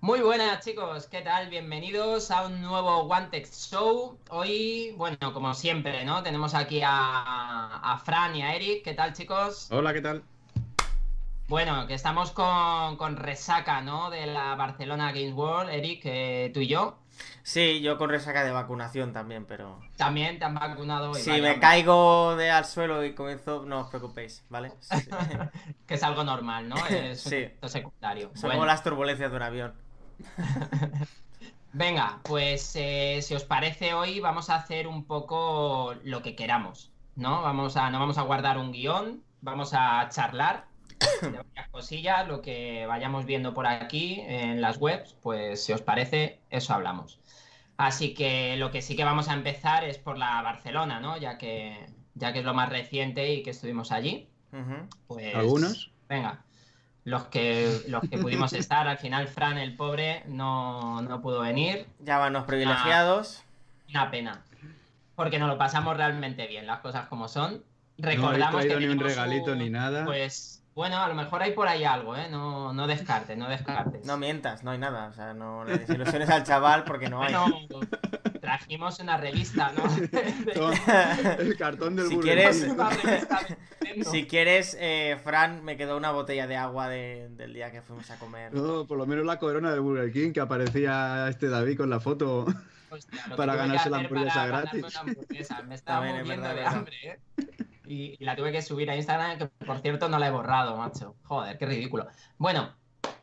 Muy buenas chicos, ¿qué tal? Bienvenidos a un nuevo Tech Show. Hoy, bueno, como siempre, ¿no? Tenemos aquí a, a Fran y a Eric. ¿Qué tal chicos? Hola, ¿qué tal? Bueno, que estamos con, con resaca, ¿no? De la Barcelona Games World, Eric, eh, tú y yo. Sí, yo con resaca de vacunación también, pero... También te han vacunado hoy. Si vaya, me hombre. caigo de al suelo y comienzo, no os preocupéis, ¿vale? Sí. que es algo normal, ¿no? Es Sí. secundario. Son Bueno. como las turbulencias de un avión. Venga, pues eh, si os parece hoy vamos a hacer un poco lo que queramos, ¿no? Vamos a, no vamos a guardar un guion, vamos a charlar de varias cosillas, lo que vayamos viendo por aquí en las webs, pues si os parece, eso hablamos. Así que lo que sí que vamos a empezar es por la Barcelona, ¿no? Ya que, ya que es lo más reciente y que estuvimos allí, pues... ¿Algunos? Venga, los que, los que pudimos estar, al final Fran, el pobre, no, no pudo venir. Ya van los privilegiados. Una pena. Porque nos lo pasamos realmente bien, las cosas como son. No habéis Recordamos que ni un regalito un- ni nada. Pues bueno, a lo mejor hay por ahí algo, ¿eh? No, no descartes, no descartes. No mientas, no hay nada. O sea, no le desilusiones al chaval porque no hay. Bueno, trajimos una revista, ¿no? El cartón del Si Burger quieres- de. Si quieres, eh, Fran, me quedó una botella de agua de- del día que fuimos a comer. No, por lo menos la corona del Burger King que aparecía este David con la foto. Hostia, Para ganarse la hamburguesa gratis. una hamburguesa. Me estaba También es muriendo verdad, de verdad. hambre, ¿eh? Y, y la tuve que subir a Instagram, que por cierto no la he borrado, macho. Joder, qué ridículo. Bueno,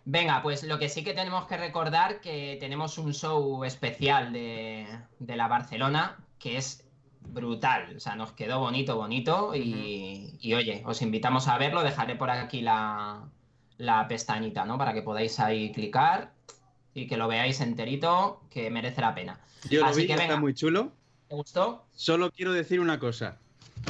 venga, pues lo que sí que tenemos que recordar que tenemos un show especial de, de la Barcelona que es brutal. O sea, nos quedó bonito, bonito. Y, y, oye, os invitamos a verlo. Dejaré por aquí la, la pestañita, ¿no? Para que podáis ahí clicar y que lo veáis enterito, que merece la pena. Yo lo vi, que está muy chulo. ¿Te gustó? Solo quiero decir una cosa.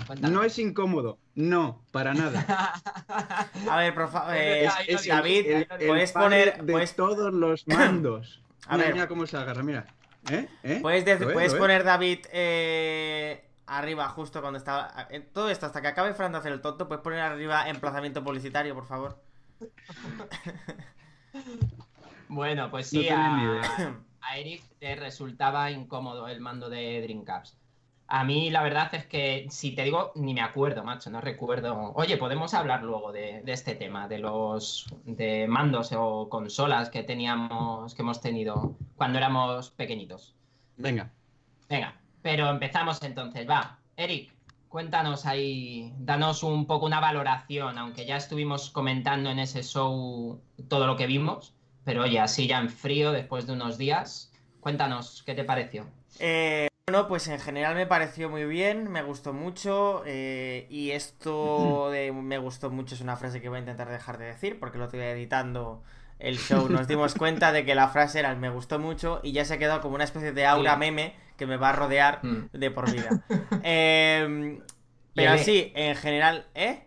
Cuéntame. No es incómodo. No, para nada. A ver, por favor, eh, Es- es el- David, El- el puedes poner. de puedes- todos los mandos. A mira, ver. mira cómo se agarra, mira. ¿Eh? ¿Eh? Puedes, puedes poner David eh, arriba justo cuando estaba. Todo esto, hasta que acabe Fran de hacer el tonto, puedes poner arriba emplazamiento publicitario, por favor. Bueno, pues sí, a Eric le resultaba incómodo el mando de Dreamcast. A mí la verdad es que, si te digo, ni me acuerdo, macho, no recuerdo. Oye, podemos hablar luego de, de este tema, de los de mandos o consolas que teníamos, que hemos tenido cuando éramos pequeñitos. Venga. Venga, pero empezamos entonces, va. Eric, cuéntanos ahí, danos un poco una valoración, aunque ya estuvimos comentando en ese show todo lo que vimos, pero oye, así ya en frío, después de unos días, cuéntanos, ¿qué te pareció? Eh, bueno, pues en general me pareció muy bien, me gustó mucho. eh, y esto de me gustó mucho es una frase que voy a intentar dejar de decir, porque lo estoy editando el show. Nos dimos cuenta de que la frase era el me gustó mucho y ya se ha quedado como una especie de aura Sí. meme que me va a rodear Mm. de por vida. Em, pero el E. sí, en general, ¿eh?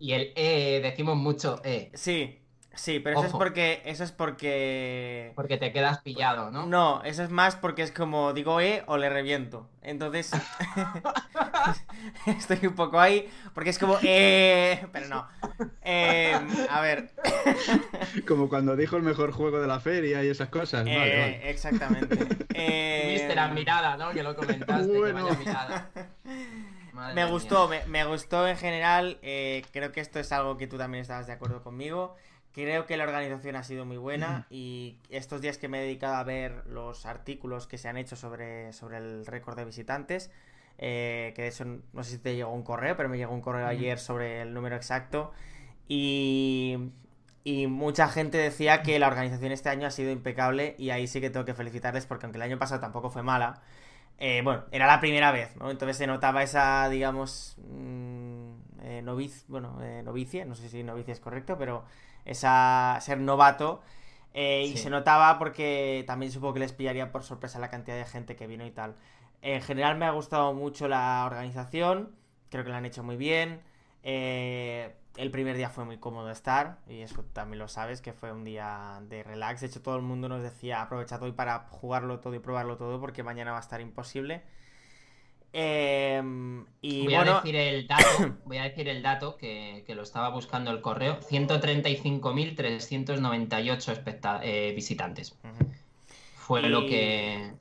Y el E, decimos mucho E, Sí, sí, pero eso es porque. Eso es porque. porque te quedas pillado, ¿no? No, eso es más porque es como digo E o le reviento. Entonces. estoy un poco ahí. Porque es como Eh. Pero no. Eh, a ver. Como cuando dijo el mejor juego de la feria y esas cosas. Vale, eh, vale. Exactamente. Eh, Viste la mirada, ¿no? Que lo comentaste, que Bueno. vaya mirada. Madre Me mía. gustó, me, me gustó en general. eh, creo que esto es algo que tú también estabas de acuerdo conmigo. Creo que la organización ha sido muy buena y estos días que me he dedicado a ver los artículos que se han hecho sobre, sobre el récord de visitantes, eh, que de hecho no sé si te llegó un correo, pero me llegó un correo ayer sobre el número exacto y, y mucha gente decía que la organización este año ha sido impecable y ahí sí que tengo que felicitarles porque aunque el año pasado tampoco fue mala, eh, bueno, era la primera vez, ¿no? Entonces se notaba esa, digamos, mm, eh, noviz, bueno, eh, novicie, no sé si novicie es correcto, pero esa ser novato. eh, y se notaba porque también supongo que les pillaría por sorpresa la cantidad de gente que vino y tal. En general me ha gustado mucho la organización, creo que lo han hecho muy bien. eh, el primer día fue muy cómodo estar, y eso también lo sabes, que fue un día de relax. De hecho, todo el mundo nos decía, aprovechad hoy para jugarlo todo y probarlo todo, porque mañana va a estar imposible. Em, y voy, bueno, a decir el dato, voy a decir el dato que, que lo estaba buscando el correo: 135.398 especta- eh, visitantes. Ujú. Fue lo Y- que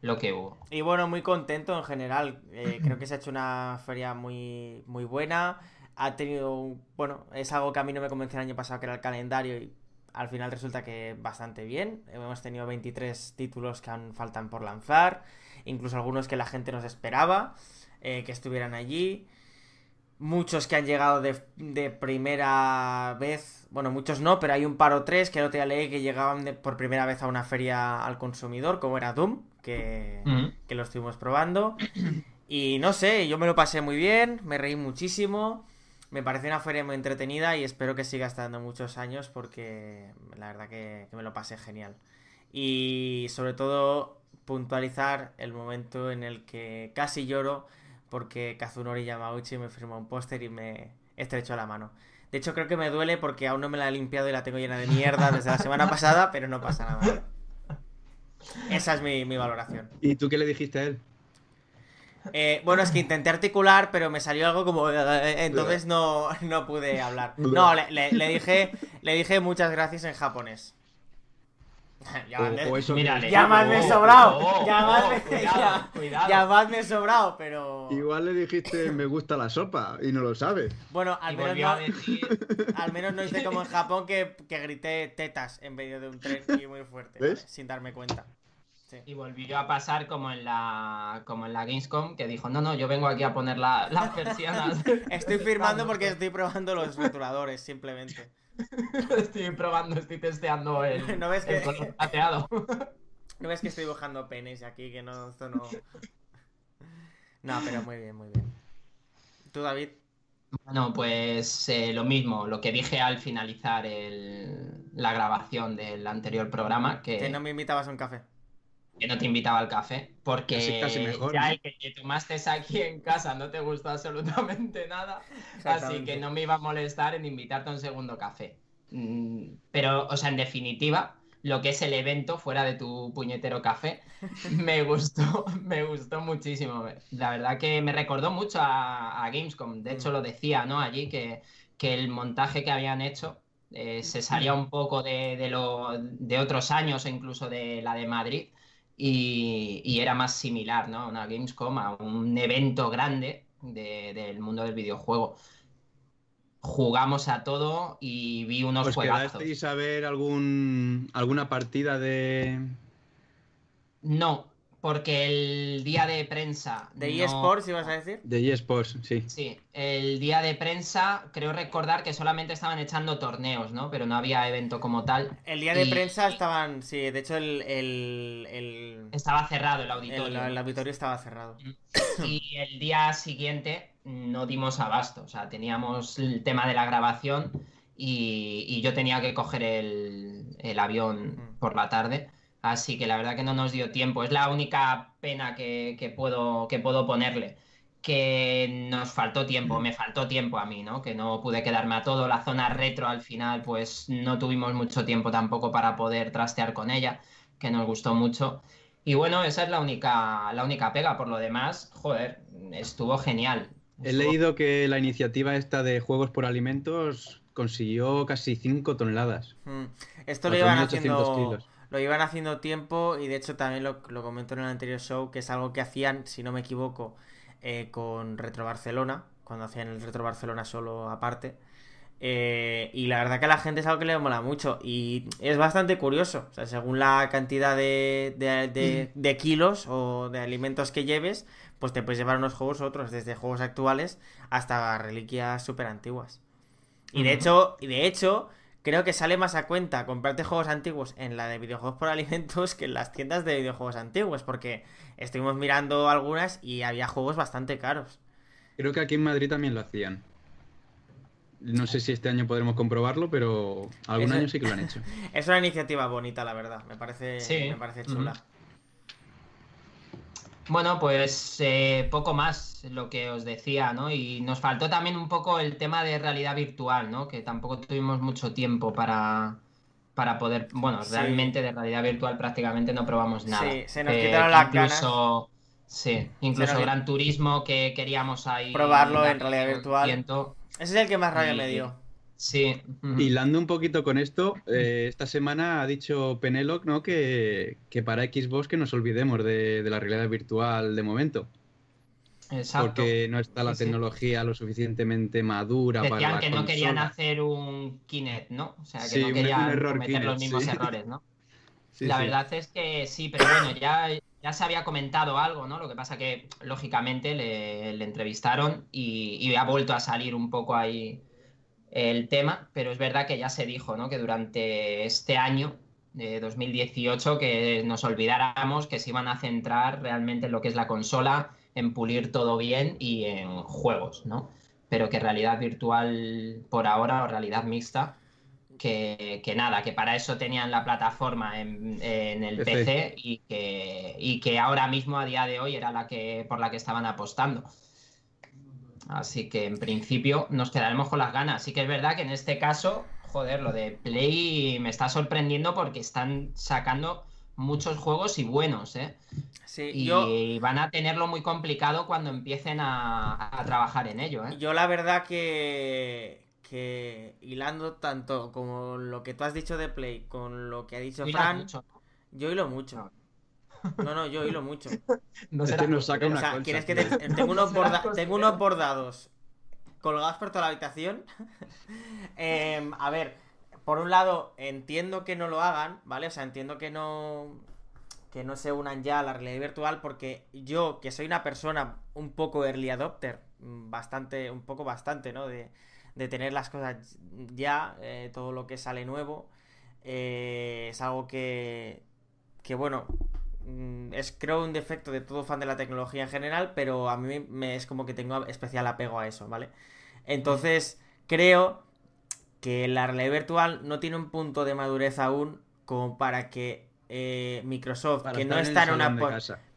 lo que hubo. Y bueno, muy contento en general. Eh, creo que se ha hecho una feria muy, muy buena. Ha tenido, bueno, es algo que a mí no me convenció el año pasado, que era el calendario, y al final resulta que bastante bien. Hemos tenido 23 títulos que aún faltan por lanzar, incluso algunos que la gente nos esperaba eh, que estuvieran allí. Muchos que han llegado de, de primera vez, bueno, muchos no, pero hay un par o tres que el otro día leí que llegaban de- por primera vez a una feria al consumidor, como era Doom, que, Ujú. que lo estuvimos probando. Y no sé, yo me lo pasé muy bien, me reí muchísimo. Me parece una feria muy entretenida y espero que siga estando muchos años porque la verdad que, que me lo pasé genial. Y sobre todo puntualizar el momento en el que casi lloro porque Kazunori Yamauchi me firmó un póster y me estrechó la mano. De hecho creo que me duele porque aún no me la he limpiado y la tengo llena de mierda desde la semana pasada, pero no pasa nada. Esa es mi, mi valoración. ¿Y tú qué le dijiste a él? Eh, bueno, es que intenté articular, pero me salió algo como... eh, Entonces no, no pude hablar. No, le, le- le dije, le dije muchas gracias en japonés. Ya, O- o eso Mírale. que- ya más me he Oh, sobrado. oh, ya oh, más me, cuidado, cuidado. ya más me he sobrado, pero... Igual le dijiste me gusta la sopa y no lo sabes. Bueno, al menos, no, decir. al menos no hice como en Japón que, que grité tetas en medio de un tren y muy fuerte, ¿Ves? ¿vale? sin darme cuenta. Sí. Y volvió a pasar como en la como en la Gamescom, que dijo, no, no, yo vengo aquí a poner la- las persianas. Estoy firmando porque estoy probando los rotuladores, simplemente. Estoy probando, estoy testeando el, ¿No ves el que- color plateado. ¿No ves que estoy dibujando penes aquí? Que no, esto no... No, pero muy bien, muy bien. ¿Tú, David? Bueno, pues eh, lo mismo, lo que dije al finalizar el- la grabación del anterior programa, que, Que no me invitabas a un café. Que no te invitaba al café, porque Casi- casi mejor, ya ¿no? el que te tomaste aquí en casa no te gustó absolutamente nada, así que no me iba a molestar en invitarte a un segundo café. Mm, Pero, o sea, en definitiva, lo que es el evento fuera de tu puñetero café, me gustó, me gustó muchísimo. La verdad que me recordó mucho a, a Gamescom, de hecho lo decía, ¿no? Allí que, que el montaje que habían hecho eh, se salía un poco de, de lo, de otros años o incluso de la de Madrid y, y era más similar, ¿no? A una Gamescom, a un evento grande de- del mundo del videojuego. Jugamos a todo y vi unos ¿Os juegazos. quedasteis a ver algún, alguna partida de... No, porque el día de prensa. ¿De no- eSports ibas a decir? de eSports? Sí. Sí, el día de prensa creo recordar que solamente estaban echando torneos, ¿no? Pero no había evento como tal. El día de Y- prensa estaban... Sí, de hecho el... el, el... Estaba cerrado el auditorio. el auditorio estaba cerrado. Y el día siguiente no dimos abasto, o sea, teníamos el tema de la grabación y, y yo tenía que coger el, el avión Mm. por la tarde, así que la verdad que no nos dio tiempo. Es la única pena que, que puedo, que puedo ponerle, que nos faltó tiempo, me faltó tiempo a mí, ¿no? Que no pude quedarme a todo. La zona retro al final, pues no tuvimos mucho tiempo tampoco para poder trastear con ella, que nos gustó mucho. Y bueno, esa es la única, la única pega. Por lo demás, joder, estuvo genial. He Estuvo- leído que la iniciativa esta de juegos por alimentos consiguió casi 5 toneladas. Mm. Esto lo iban 4.800 haciendo... kilos. Lo iban haciendo tiempo y de hecho también lo, lo comento en el anterior show, que es algo que hacían, si no me equivoco, eh, con Retro Barcelona, cuando hacían el Retro Barcelona solo aparte. Eh, y la verdad que a la gente es algo que le mola mucho y es bastante curioso. O sea, según la cantidad de, de- de- de kilos o de alimentos que lleves, pues te puedes llevar unos juegos u otros, desde juegos actuales hasta reliquias súper antiguas. Y de hecho, y de hecho, creo que sale más a cuenta comprarte juegos antiguos en la de videojuegos por alimentos que en las tiendas de videojuegos antiguos, porque estuvimos mirando algunas y había juegos bastante caros. Creo que aquí en Madrid también lo hacían. No sé si este año podremos comprobarlo, pero algún Eso- año sí que lo han hecho. Es una iniciativa bonita, la verdad. Me parece, Sí. me parece chula. Bueno, pues eh, poco más lo que os decía, ¿no? Y nos faltó también un poco el tema de realidad virtual, ¿no? Que tampoco tuvimos mucho tiempo para, para poder, bueno, Sí. realmente de realidad virtual prácticamente no probamos nada. Sí, se nos Eh, quitaron las incluso Sí, incluso Gran Turismo que queríamos ahí. Probarlo en realidad virtual. Ese es el que más rabia Y- me dio. Sí. Hilando un poquito con esto, eh, esta semana ha dicho Penelope ¿no? que, que para Xbox que nos olvidemos de, de la realidad virtual de momento, Exacto. porque no está la Sí, sí. tecnología lo suficientemente madura para Decían la que no querían hacer un Kinect, ¿no? O sea, que Sí, no querían cometer los mismos errores, ¿no? Sí, la verdad es que sí, pero bueno, ya, ya se había comentado algo, ¿no? Lo que pasa que, lógicamente, le, le entrevistaron y, y ha vuelto a salir un poco ahí el tema, pero es verdad que ya se dijo, ¿no? Que durante este año de 2018 que nos olvidáramos que se iban a centrar realmente en lo que es la consola, en pulir todo bien y en juegos, ¿no? Pero que realidad virtual por ahora o realidad mixta que, que nada, que para eso tenían la plataforma en, en el PC. PC y que, y que ahora mismo, a día de hoy, era la que por la que estaban apostando. Así que en principio nos quedaremos con las ganas. Sí que es verdad que en este caso, joder, lo de Play me está sorprendiendo porque están sacando muchos juegos y buenos, ¿eh? Sí, Y yo, van a tenerlo muy complicado cuando empiecen a, a trabajar en ello, ¿eh? yo la verdad que, que hilando tanto como lo que tú has dicho de Play con lo que ha dicho Fran, mucho, yo hilo mucho. No, no, yo hilo mucho. No Es que nos saca. O una sea, ¿quieres que te- tengo, unos Serás borda- costurero. tengo unos bordados colgados por toda la habitación? Em, a ver, por un lado, entiendo que no lo hagan, ¿vale? O sea, entiendo que no que no se unan ya a la realidad virtual porque yo, que soy una persona un poco early adopter, bastante, un poco bastante, ¿no? De, de tener las cosas ya, eh, todo lo que sale nuevo, eh, es algo que, que bueno, es creo un defecto de todo fan de la tecnología en general, pero a mí me es como que tengo especial apego a eso, ¿vale? Entonces, creo que la realidad virtual no tiene un punto de madurez aún como para que eh, Microsoft, Para que no está en una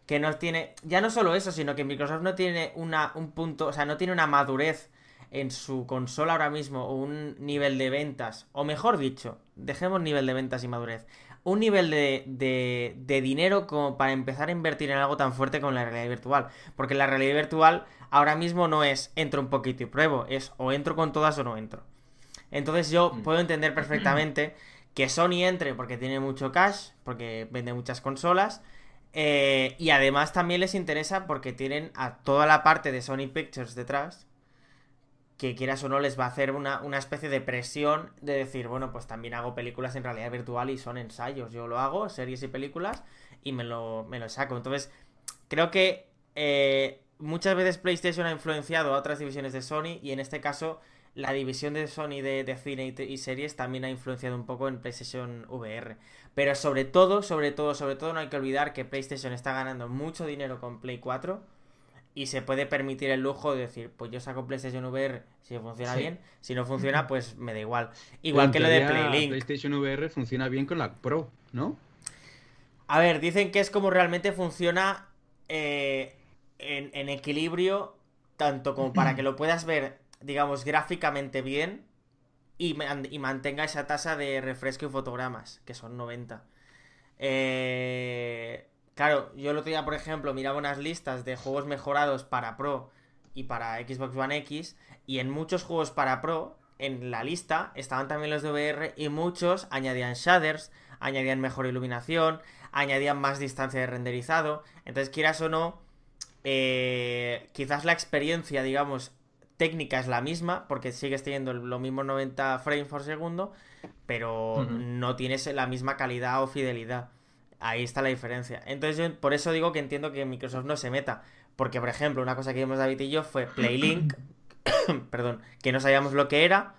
que no tiene, ya no solo eso, sino que Microsoft no tiene una, un punto, o sea, no tiene una madurez en su consola ahora mismo, o un nivel de ventas, o mejor dicho, dejemos nivel de ventas y madurez, un nivel de, de, de dinero como para empezar a invertir en algo tan fuerte como la realidad virtual. Porque la realidad virtual ahora mismo no es entro un poquito y pruebo, es o entro con todas o no entro. Entonces yo Mm. puedo entender perfectamente que Sony entre porque tiene mucho cash, porque vende muchas consolas, eh, y además también les interesa porque tienen a toda la parte de Sony Pictures detrás, que quieras o no les va a hacer una, una especie de presión de decir, bueno, pues también hago películas en realidad virtual y son ensayos, yo lo hago, series y películas, y me lo, me lo saco. Entonces, creo que eh, muchas veces PlayStation ha influenciado a otras divisiones de Sony, y en este caso la división de Sony de, de cine y, series también ha influenciado un poco en PlayStation VR. Pero sobre todo, sobre todo, sobre todo no hay que olvidar que PlayStation está ganando mucho dinero con Play 4 y se puede permitir el lujo de decir, pues yo saco PlayStation VR si funciona Sí. bien, si no funciona pues me da igual. Igual que lo de Playlink. PlayStation VR funciona bien con la Pro, ¿no? A ver, dicen que es como realmente funciona eh, en, en equilibrio, tanto como para que lo puedas ver, digamos, gráficamente bien y, y mantenga esa tasa de refresco y fotogramas, que son 90. Eh, claro, yo el otro día, por ejemplo, miraba unas listas de juegos mejorados para Pro y para Xbox One X, y en muchos juegos para Pro, en la lista, estaban también los de VR y muchos añadían shaders, añadían mejor iluminación, añadían más distancia de renderizado. Entonces, quieras o no, eh, quizás la experiencia, digamos, técnica es la misma, porque sigues teniendo lo mismo 90 frames por segundo, pero no tienes la misma calidad o fidelidad. Ahí está la diferencia. Entonces, yo por eso digo que entiendo que Microsoft no se meta. Porque, por ejemplo, una cosa que vimos David y yo fue Playlink, perdón, que no sabíamos lo que era,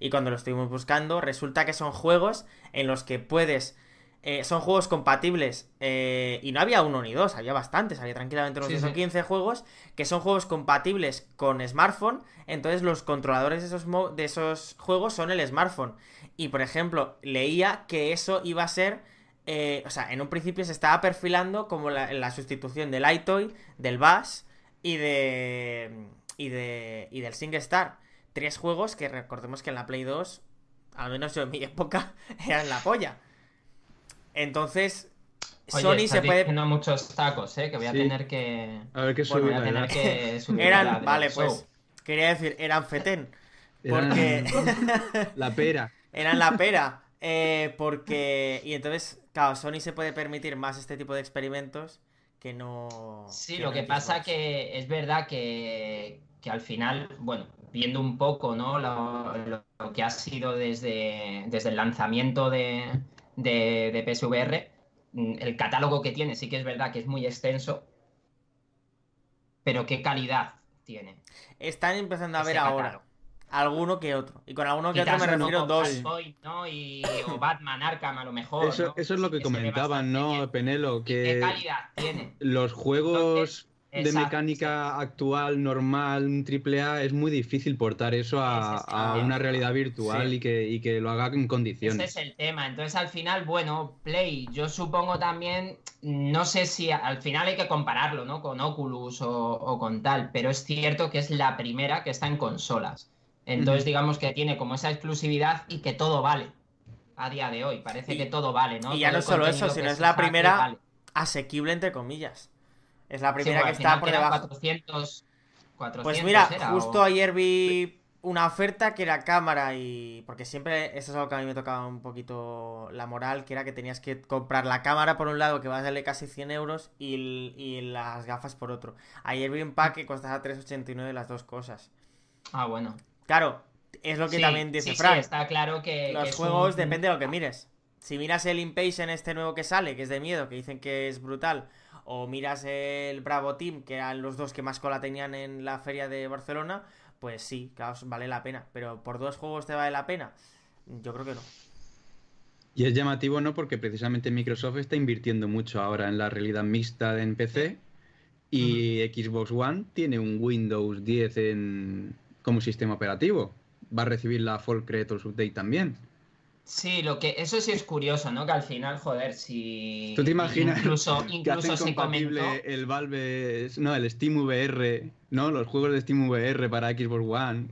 y cuando lo estuvimos buscando, resulta que son juegos en los que puedes. eh, son juegos compatibles. eh, y no había uno ni dos, había bastantes. Había tranquilamente unos Sí, 10 o sí. 15 juegos que son juegos compatibles con smartphone. Entonces, los controladores de esos, mo- de esos juegos son el smartphone. Y por ejemplo, leía que eso iba a ser. Eh, o sea, en un principio se estaba perfilando como la, la sustitución del iToy, del Bass y de. y de. y del SingStar. Tres juegos que recordemos que en la Play 2, al menos yo en mi época, eran la polla. Entonces, Oye, Sony se puede. muchos tacos, ¿eh? Que voy a Sí. tener que. A ver qué Bueno, Voy a tener que subir Eran, vale, show. pues. Quería decir, eran fetén. Eran Porque. La pera. Eran la pera. eh, porque. Y entonces, claro, Sony se puede permitir más este tipo de experimentos que no. Sí, que lo no que pasa Xbox. que es verdad que, que al final, bueno, viendo un poco, ¿no? Lo, que ha sido desde, desde el lanzamiento de, de, de PSVR, mm, el catálogo que tiene sí que es verdad que es muy extenso, pero qué calidad tiene. Están empezando a ver ahora. catálogo. Alguno que otro. Y con alguno que otro me refiero dos. Flashpoint, ¿no? Y, o Batman Arkham a lo mejor, Eso, ¿no? eso es lo que comentaban, ¿no, bien. Penelo? ¿Qué Que calidad tiene? los juegos de Exacto, mecánica actual, normal, un AAA, es muy difícil portar eso a, Ese es a una realidad virtual Sí. y, que, y que lo haga en Ese condiciones. es el tema. Entonces, al final, bueno, Play, yo supongo también, no sé si a- al final hay que compararlo, ¿no? Con Oculus o, o con tal, pero es cierto que es la primera que está en consolas. Entonces, Ujú. digamos que tiene como esa exclusividad y que todo vale a día de hoy. Parece Y- que todo vale, ¿no? y ya Todo no solo eso, sino es la primera vale. Asequible, entre comillas. Es la Sí, primera bueno, que está por debajo. 400, 400 Pues mira, era, justo o- ayer vi una oferta que era cámara y... Porque siempre eso es algo que a mí me tocaba un poquito la moral, que era que tenías que comprar la cámara por un lado, que va a darle casi 100 euros, y, el- y las gafas por otro. Ayer vi un pack que costaba 3,89 las dos cosas. Ah, bueno. Claro, es lo que Sí, también dice sí, sí, Frank. está claro que, que Los es juegos un- depende de lo que mires. Si miras el Impatient este nuevo que sale, que es de miedo, que dicen que es brutal, o miras el Bravo Team, que eran los dos que más cola tenían en la feria de Barcelona, pues sí, claro, vale la pena. Pero por dos juegos te vale la pena, yo creo que no. Y es llamativo, ¿no? Porque precisamente Microsoft está invirtiendo mucho ahora en la realidad mixta en PC y Xbox One tiene un Windows 10 en... como sistema operativo. Va a recibir la Fall Creators Update también. Sí, lo que eso sí es curioso, ¿no? Que al final, joder, si ¿Tú te imaginas incluso, que incluso hacen se compatible comentó, el Valve, no, el Steam VR, ¿no? Los juegos de Steam VR para Xbox One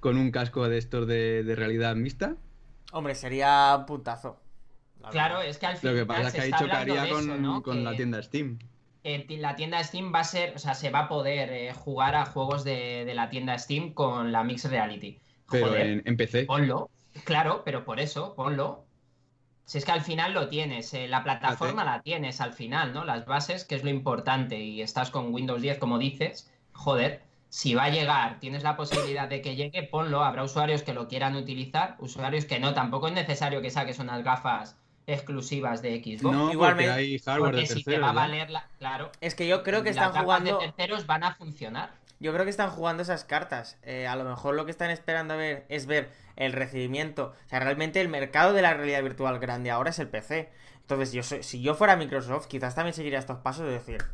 con un casco de estos de, de realidad mixta? Hombre, sería un puntazo. la claro, es que al Lo final que pasa es que ha dicho que haría con, eso, ¿no? con la tienda Steam. La tienda Steam va a ser, o sea, se va a poder eh, jugar a juegos de, de la tienda Steam con la Mixed Reality. Pero Joder, en, en PC. ponlo, claro, pero por eso, ponlo. Si es que al final lo tienes, eh, la plataforma la tienes al final, ¿no? Las bases, que es lo importante, y estás con Windows 10, como dices, joder, si va a llegar, tienes la posibilidad de que llegue, ponlo, habrá usuarios que lo quieran utilizar, usuarios que no, tampoco es necesario que saques unas gafas exclusivas de Xbox. No, porque Igualmente- hay hardware porque de si te terceros. va a ya. valer la... Claro. Es que yo creo que están jugando. de terceros van a funcionar. Yo creo que están jugando esas cartas. Eh, a lo mejor lo que están esperando a ver es ver el recibimiento. O sea, realmente el mercado de la realidad virtual grande ahora es el PC. Entonces, yo soy- si yo fuera Microsoft, quizás también seguiría estos pasos de decir,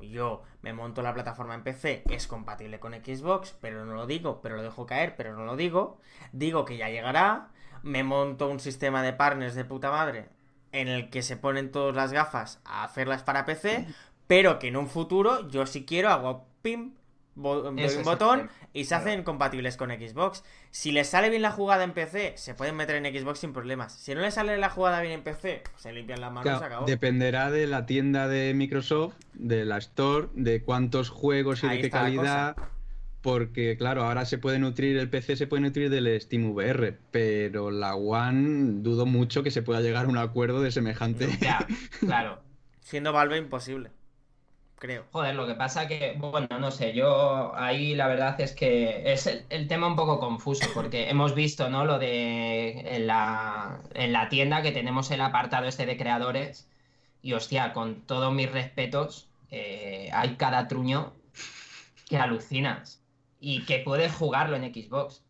yo me monto la plataforma en PC, es compatible con Xbox, pero no lo digo, pero lo dejo caer, pero no lo digo. Digo que ya llegará. Me monto un sistema de partners de puta madre en el que se ponen todas las gafas a hacerlas para PC, pero que en un futuro yo si quiero hago pim, bo- doy un botón y se hacen compatibles con Xbox. Si les sale bien la jugada en PC, se pueden meter en Xbox sin problemas. Si no les sale la jugada bien en PC, se limpian las manos y Claro, se acabó. dependerá de la tienda de Microsoft, de la Store, de cuántos juegos y Ahí de qué calidad. Porque, claro, ahora se puede nutrir, el PC se puede nutrir del Steam VR, pero la One dudo mucho que se pueda llegar a un acuerdo de semejante. Ya, claro. Siendo Valve imposible. Creo. Joder, lo que pasa que, bueno, no sé, yo ahí la verdad es que es el, el tema un poco confuso, porque hemos visto, ¿no? Lo de en la, en la tienda que tenemos el apartado este de creadores, y hostia, con todos mis respetos, eh, hay cada truño que alucinas y que puedes jugarlo en Xbox.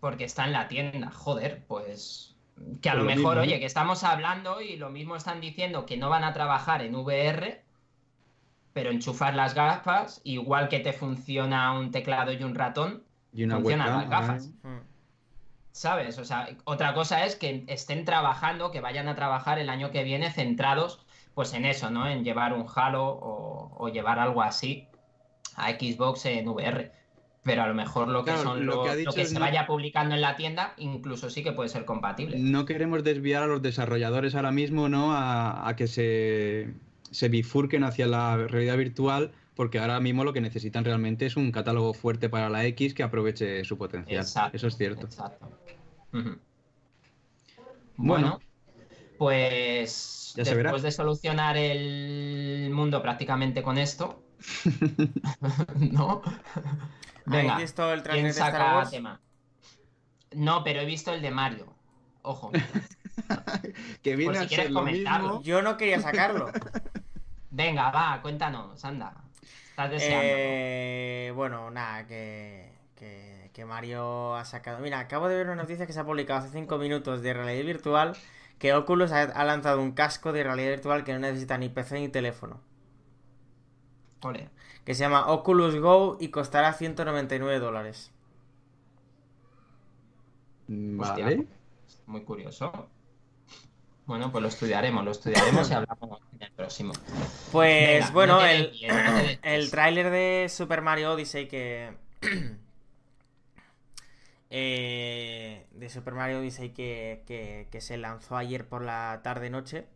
Porque está en la tienda, joder, pues que a lo lo mejor, mismo. oye, que estamos hablando y lo mismo están diciendo que no van a trabajar en VR, pero enchufar las gafas, igual que te funciona un teclado y un ratón, Y una Funcionan webcam, las gafas. ¿eh? ¿sabes? O sea, otra cosa es que estén trabajando, que vayan a trabajar el año que viene centrados pues en eso, ¿no? En llevar un Halo o, o llevar algo así a Xbox en VR. Pero a lo mejor lo que Claro, son lo lo, que lo se no- vaya publicando en la tienda, incluso sí que puede ser compatible. No queremos desviar a los desarrolladores ahora mismo, ¿no? A, a que se, se bifurquen hacia la realidad virtual, porque ahora mismo lo que necesitan realmente es un catálogo fuerte para la X que aproveche su potencial. Exacto, Eso es cierto. Exacto. Bueno. Bueno, pues Ya se verá. después de solucionar el mundo prácticamente con esto, ¿no? Venga, ¿Habéis visto el trailer ¿quién de Star saca Wars? tema? No, pero he visto el de Mario. Ojo. Que viene Por si a quieres ser lo comentarlo. mismo. Yo no quería sacarlo. Venga, va, cuéntanos, anda. Estás deseando. Eh, bueno, nada, que, que, que Mario ha sacado. Mira, acabo de ver una noticia que se ha publicado hace 5 minutos de realidad virtual. Que Oculus ha, ha lanzado un casco de realidad virtual que no necesita ni PC ni teléfono. Ole. Que se llama Oculus Go y costará 199 dólares. Hostia. Vale. Muy curioso. Bueno, pues lo estudiaremos, lo estudiaremos y hablamos en el próximo. Pues Venga, bueno, no el, el tráiler de Super Mario Odyssey que... eh, de Super Mario Odyssey que, que- que se lanzó ayer por la tarde-noche.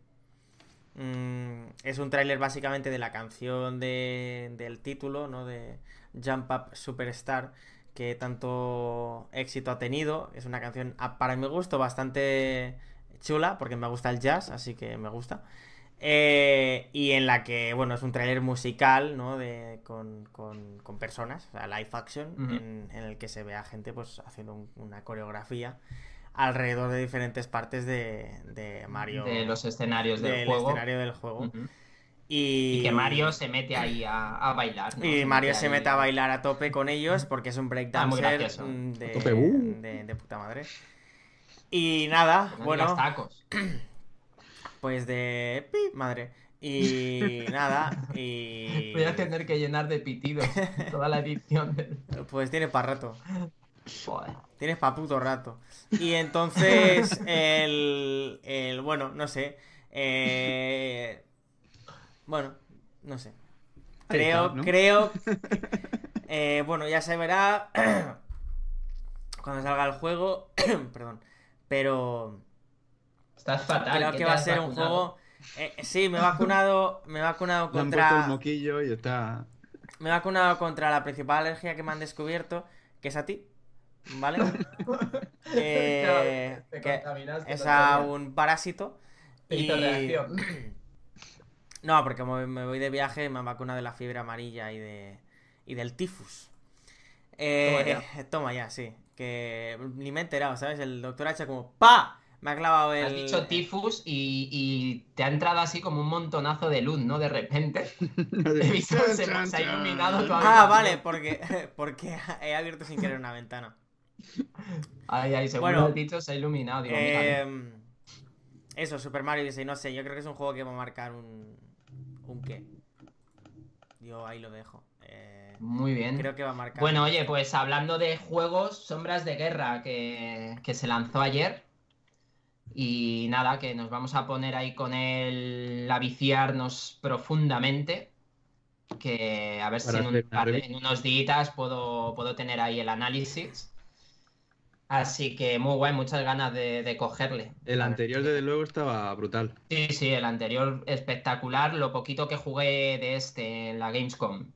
Mm, es un tráiler básicamente de la canción de- del título, ¿no? De Jump Up Superstar, que tanto éxito ha tenido. Es una canción, a- para mi gusto, bastante chula, porque me gusta el jazz, así que me gusta. Eh, y en la que, bueno, es un tráiler musical, ¿no? De, con, con- con personas, o sea, live action, en, en el que se ve a gente pues haciendo un- una coreografía alrededor de diferentes partes de, de Mario. De los escenarios del, del juego. escenario del juego. Y, Y que Mario se mete ahí a, a bailar. ¿no? y Mario se ahí mete a bailar a tope con ellos porque es un Ah, breakdancer mm, de, uh. de- de puta madre. Y nada, No bueno, tacos. pues de pi, madre. Y nada, y Voy a tener que llenar de pitidos toda la edición pues tiene para rato. Joder. Tienes pa' puto rato. Y entonces, el, el bueno, no sé. eh, bueno, no sé. Creo, está, ¿no? creo. eh, bueno, ya se verá cuando salga el juego. Perdón. Pero Estás fatal. creo ¿qué que va a ser un juego. eh, sí, me he vacunado. Me he vacunado han un contra. moquillo y está. Me he vacunado contra la principal alergia que me han descubierto, que es a ti. ¿Vale? Eh, Te que contaminaste es a un parásito. Y... reacción. No, porque me voy de viaje me han vacunado de la fiebre amarilla y de y del tifus. Eh, toma, ya. sí. Que ni me he enterado, ¿sabes? El doctor ha hecho como ¡Pa! Me ha clavado el... Has dicho tifus y, y te ha entrado así como un montonazo de luz, ¿no? De repente. He visto se, se ha iluminado tu Ah, vale, porque, porque he abierto sin querer una ventana. Ay, ay, según Bueno, lo has dicho, se ha iluminado. Digo, mira, Eh, eso, Super Mario Odyssey, no sé, yo creo que es un juego que va a marcar un... ¿Un qué? Yo ahí lo dejo. Eh, Muy bien. creo que va a marcar... Bueno, oye, pues hablando de juegos, Sombras de Guerra, que, que se lanzó ayer. Y nada, que nos vamos a poner ahí con él a viciarnos profundamente. Que a ver si un par en unos días puedo, puedo tener ahí el análisis. Así que muy guay, muchas ganas de, de cogerle. El anterior, desde luego, estaba brutal. Sí, sí, el anterior espectacular. Lo poquito que jugué de este en la Gamescom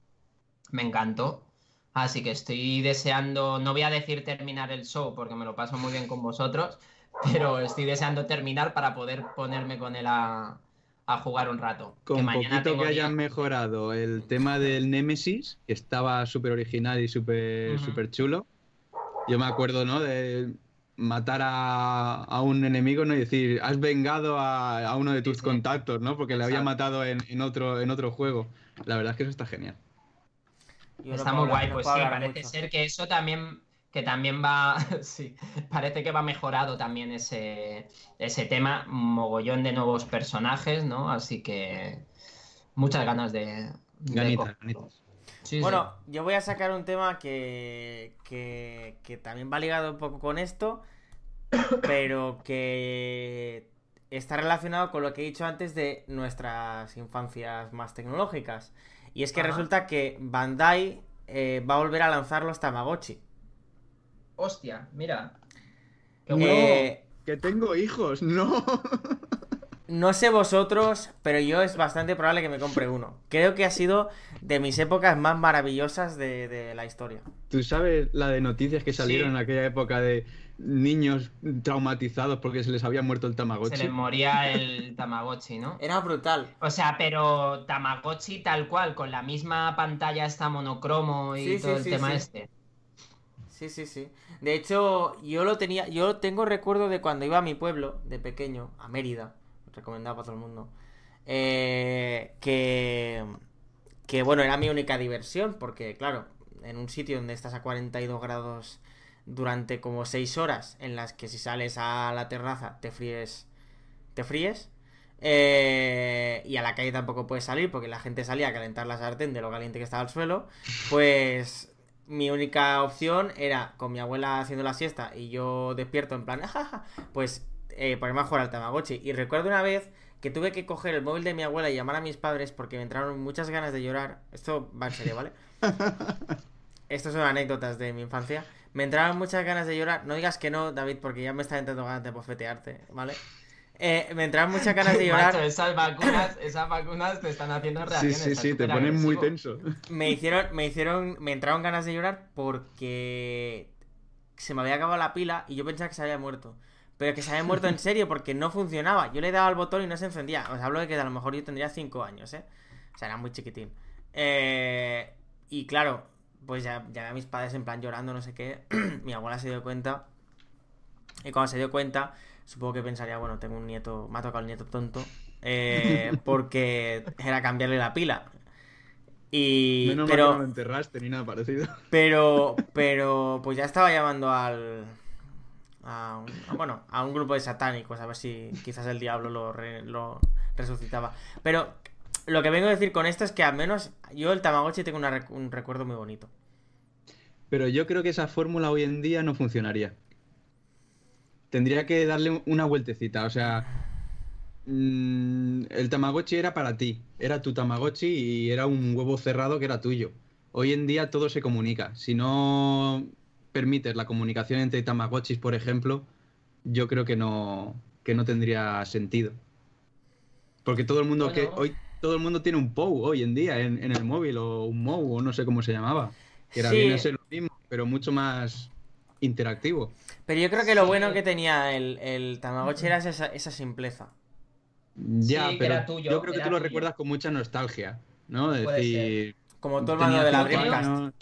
me encantó. Así que estoy deseando, no voy a decir terminar el show porque me lo paso muy bien con vosotros, pero estoy deseando terminar para poder ponerme con él a, a jugar un rato. Que Con mañana poquito que día. hayan mejorado el tema del Nemesis, que estaba súper original y súper súper chulo. Yo me acuerdo, ¿no? De matar a, a un enemigo, ¿no? Y decir, has vengado a, a uno de tus sí. contactos, ¿no? Porque le había Exacto. matado en, en otro, en otro juego. La verdad es que eso está genial. Yo no Está muy guay, pues sí, parece mucho. ser que eso también, que también va, sí, parece que va mejorado también ese, ese tema, mogollón de nuevos personajes, ¿no? Así que muchas ganas de, de Ganitas, Sí. Bueno, yo voy a sacar un tema que, que, que también va ligado un poco con esto, pero que está relacionado con lo que he dicho antes de nuestras infancias más tecnológicas. Y es que Ajá. resulta que Bandai eh, va a volver a lanzar los Tamagotchi. Hostia, mira. Qué Eh. Que tengo hijos, no. no sé vosotros, pero yo es bastante probable que me compre uno. Creo que ha sido de mis épocas más maravillosas de, de la historia. Tú sabes la de noticias que salieron Sí. en aquella época de niños traumatizados porque se les había muerto el Tamagotchi. Se le moría el Tamagotchi, ¿no? Era brutal. O sea, pero Tamagotchi tal cual, con la misma pantalla esta monocromo y Sí, sí, todo el sí, tema sí. este. Sí, sí, sí. De hecho, yo lo tenía, yo tengo recuerdo de cuando iba a mi pueblo, de pequeño, a Mérida, recomendado para todo el mundo, eh, que, que, bueno, era mi única diversión, porque, claro, en un sitio donde estás a 42 grados durante como 6 horas, en las que si sales a la terraza te fríes, te fríes, eh, y a la calle tampoco puedes salir porque la gente salía a calentar la sartén de lo caliente que estaba el suelo, pues mi única opción era con mi abuela haciendo la siesta y yo despierto en plan, "Ajaja", pues eh, ponerme a jugar al Tamagotchi. Y recuerdo una vez que tuve que coger el móvil de mi abuela y llamar a mis padres porque me entraron muchas ganas de llorar. Esto va en serio, ¿vale? Estas son anécdotas de mi infancia. Me entraron muchas ganas de llorar. No digas que no, David, porque ya me está entrando ganas de bofetearte, ¿vale? Eh, me entraron muchas ganas de llorar. Macho, esas vacunas, esas vacunas te están haciendo Sí, reacciones. sí, estás sí, te ponen muy tenso. Me hicieron, me hicieron, me entraron ganas de llorar porque se me había acabado la pila y yo pensaba que se había muerto. Pero que se había muerto en serio porque no funcionaba. Yo le daba al botón y no se encendía. Os hablo de que a lo mejor yo tendría 5 años, ¿eh? O sea, era muy chiquitín. Eh, y claro, pues ya, ya a mis padres en plan llorando, no sé qué. Mi abuela se dio cuenta. Y cuando se dio cuenta, supongo que pensaría, bueno, tengo un nieto, me ha tocado el nieto tonto. eh, porque era cambiarle la pila. Y. Menos mal pero. que no lo enterraste ni nada parecido. Pero, pero, pues ya estaba llamando al. Bueno, a un grupo de satánicos, a ver si quizás el diablo lo, re- lo resucitaba. Pero lo que vengo a decir con esto es que al menos yo el Tamagotchi tengo un recuerdo muy bonito. Pero yo creo que esa fórmula hoy en día no funcionaría. Tendría que darle una vueltecita. O sea, mm, el Tamagotchi era para ti. Era tu Tamagotchi y era un huevo cerrado que era tuyo. Hoy en día todo se comunica. Si no permites la comunicación entre Tamagotchis, por ejemplo, yo creo que no, que no tendría sentido. Porque todo el mundo Bueno. que hoy todo el mundo tiene un POU hoy en día en, en el móvil o un MOU o no sé cómo se llamaba. Que era Sí. viene a ser lo mismo, pero mucho más interactivo. Pero yo creo que lo Sí. bueno que tenía el, el Tamagotchi era esa, esa simpleza. Ya, pero era tuyo, yo creo que tú lo tuyo. recuerdas con mucha nostalgia, ¿no? Puede Decir, Como todo el mando de la Dreamcast. años.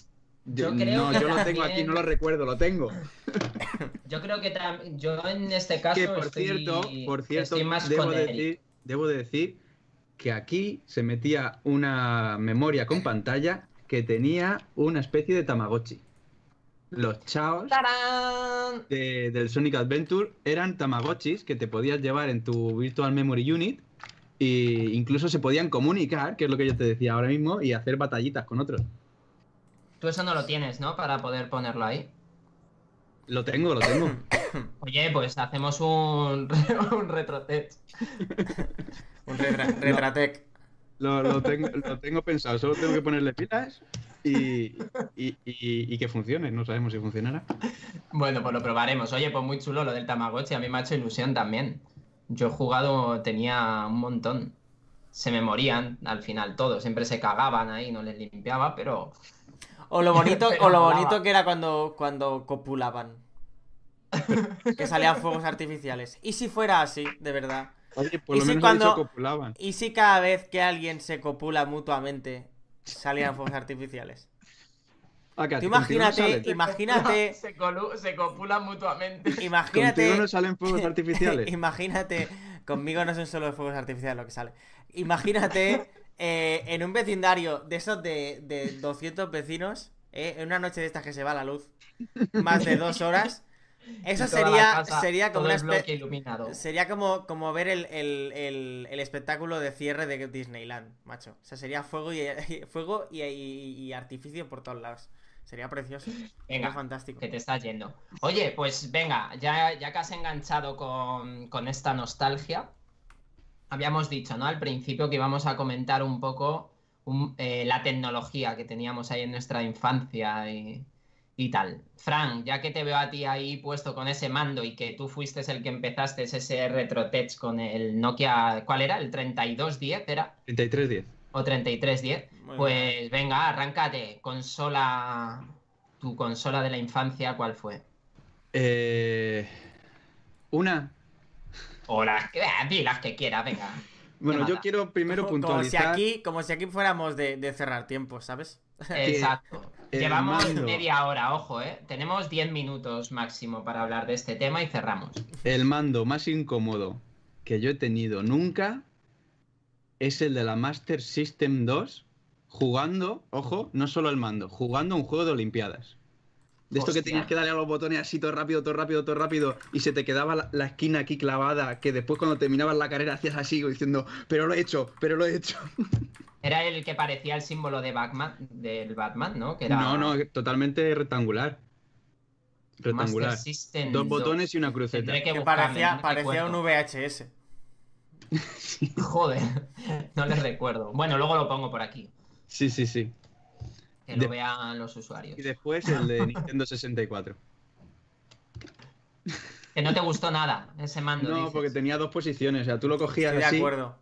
Yo, Yo creo no, que yo lo tengo aquí, no lo recuerdo, lo tengo. Yo creo que tam- yo en este caso que por estoy, cierto, por cierto, estoy más debo con Eric. decir, debo de decir que aquí se metía una memoria con pantalla que tenía una especie de Tamagotchi. Los chaos de- del Sonic Adventure eran Tamagotchis que te podías llevar en tu Virtual Memory Unit e incluso se podían comunicar, que es lo que yo te decía ahora mismo, y hacer batallitas con otros. Tú eso no lo tienes, ¿no? Para poder ponerlo ahí. Lo tengo, lo tengo. Oye, pues hacemos un, un retrotest. Un retra- Retratec. Lo, lo tengo, lo tengo pensado, solo tengo que ponerle pilas y, y- y- y que funcione. No sabemos si funcionará. Bueno, pues lo probaremos. Oye, pues muy chulo lo del Tamagotchi. A mí me ha hecho ilusión también. Yo he jugado, tenía un montón. Se me morían al final todos. Siempre se cagaban ahí, no les limpiaba, pero O lo bonito, o lo bonito que era cuando, cuando copulaban. Que salían fuegos artificiales. ¿Y si fuera así, de verdad? Oye, por ¿Y lo si menos cuando- copulaban. ¿Y si cada vez que alguien se copula mutuamente salían fuegos artificiales? Ah, Tú no imagínate, imagínate, se, colu- se copulan mutuamente. imagínate, Contigo no salen fuegos artificiales. imagínate, conmigo no son solo fuegos artificiales lo que sale. Imagínate eh, en un vecindario de esos de, de 200 vecinos, eh, en una noche de estas que se va la luz, más de dos horas, eso sería, casa, sería como una iluminado. Sería como, como ver el, el- el- el espectáculo de cierre de Disneyland, macho. O sea, sería fuego y, fuego y, y- y artificio por todos lados. Sería precioso. Venga, fantástico. que te estás yendo. Oye, pues venga, ya, ya que has enganchado con, con esta nostalgia, habíamos dicho, ¿no? Al principio que íbamos a comentar un poco un- eh, la tecnología que teníamos ahí en nuestra infancia y, y tal. Fran, ya que te veo a ti ahí puesto con ese mando y que tú fuiste el que empezaste ese RetroTech con el Nokia, ¿cuál era? ¿El 3210 era? 3310. ¿O 3310? Muy Pues venga, arráncate. Consola, tu consola de la infancia, ¿cuál fue? Eh, una. O las que, ah, di las que quieras, venga. Bueno, yo quiero primero como, como si puntualizar. aquí, como si aquí fuéramos de, de cerrar tiempos, ¿sabes? Exacto. Llevamos mando- media hora, ojo, ¿eh? Tenemos 10 minutos máximo para hablar de este tema y cerramos. El mando más incómodo que yo he tenido nunca es el de la Master System 2 jugando, ojo, no solo el mando, jugando un juego de Olimpiadas. De esto que tenías que darle a los botones así todo rápido, todo rápido, todo rápido y se te quedaba la, la esquina aquí clavada que después cuando terminabas la carrera hacías así diciendo, pero lo he hecho, pero lo he hecho. Era el que parecía el símbolo de Batman, del Batman, ¿no? Que era No, no, totalmente rectangular. Rectangular. System Dos 2. botones y una cruceta. Tendré que parecía, no parecía un. VHS. Joder, no les recuerdo. Bueno, luego lo pongo por aquí, Sí, sí, sí. Que lo De- vean los usuarios. Y después el de Nintendo 64. Que no te gustó nada ese mando, No, dices. porque tenía dos posiciones. O sea, tú lo cogías Estoy de así acuerdo.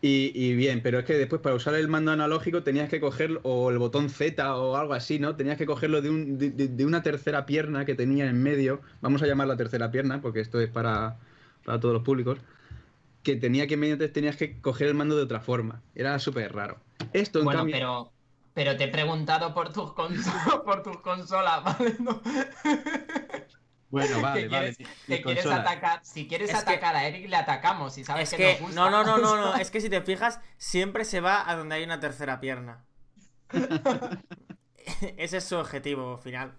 y, y bien, pero es que después para usar el mando analógico tenías que coger o el botón Z o algo así, ¿no? Tenías que cogerlo de, un- de- una tercera pierna que tenía en medio. Vamos a llamarla tercera pierna porque esto es para, para todos los públicos. Que tenía que mediante tenías que coger el mando de otra forma. Era súper raro. Esto en Bueno, cambio. pero, pero te he preguntado por tus, conso- por tus consolas, ¿vale? No. Bueno, vale, vale. quieres, mi- atacar, si quieres Es que- atacar a Eric, le atacamos. Si sabes Es que, que, nos gusta. no, no, no, no, no, es que si te fijas, siempre se va a donde hay una tercera pierna. Ese es su objetivo final.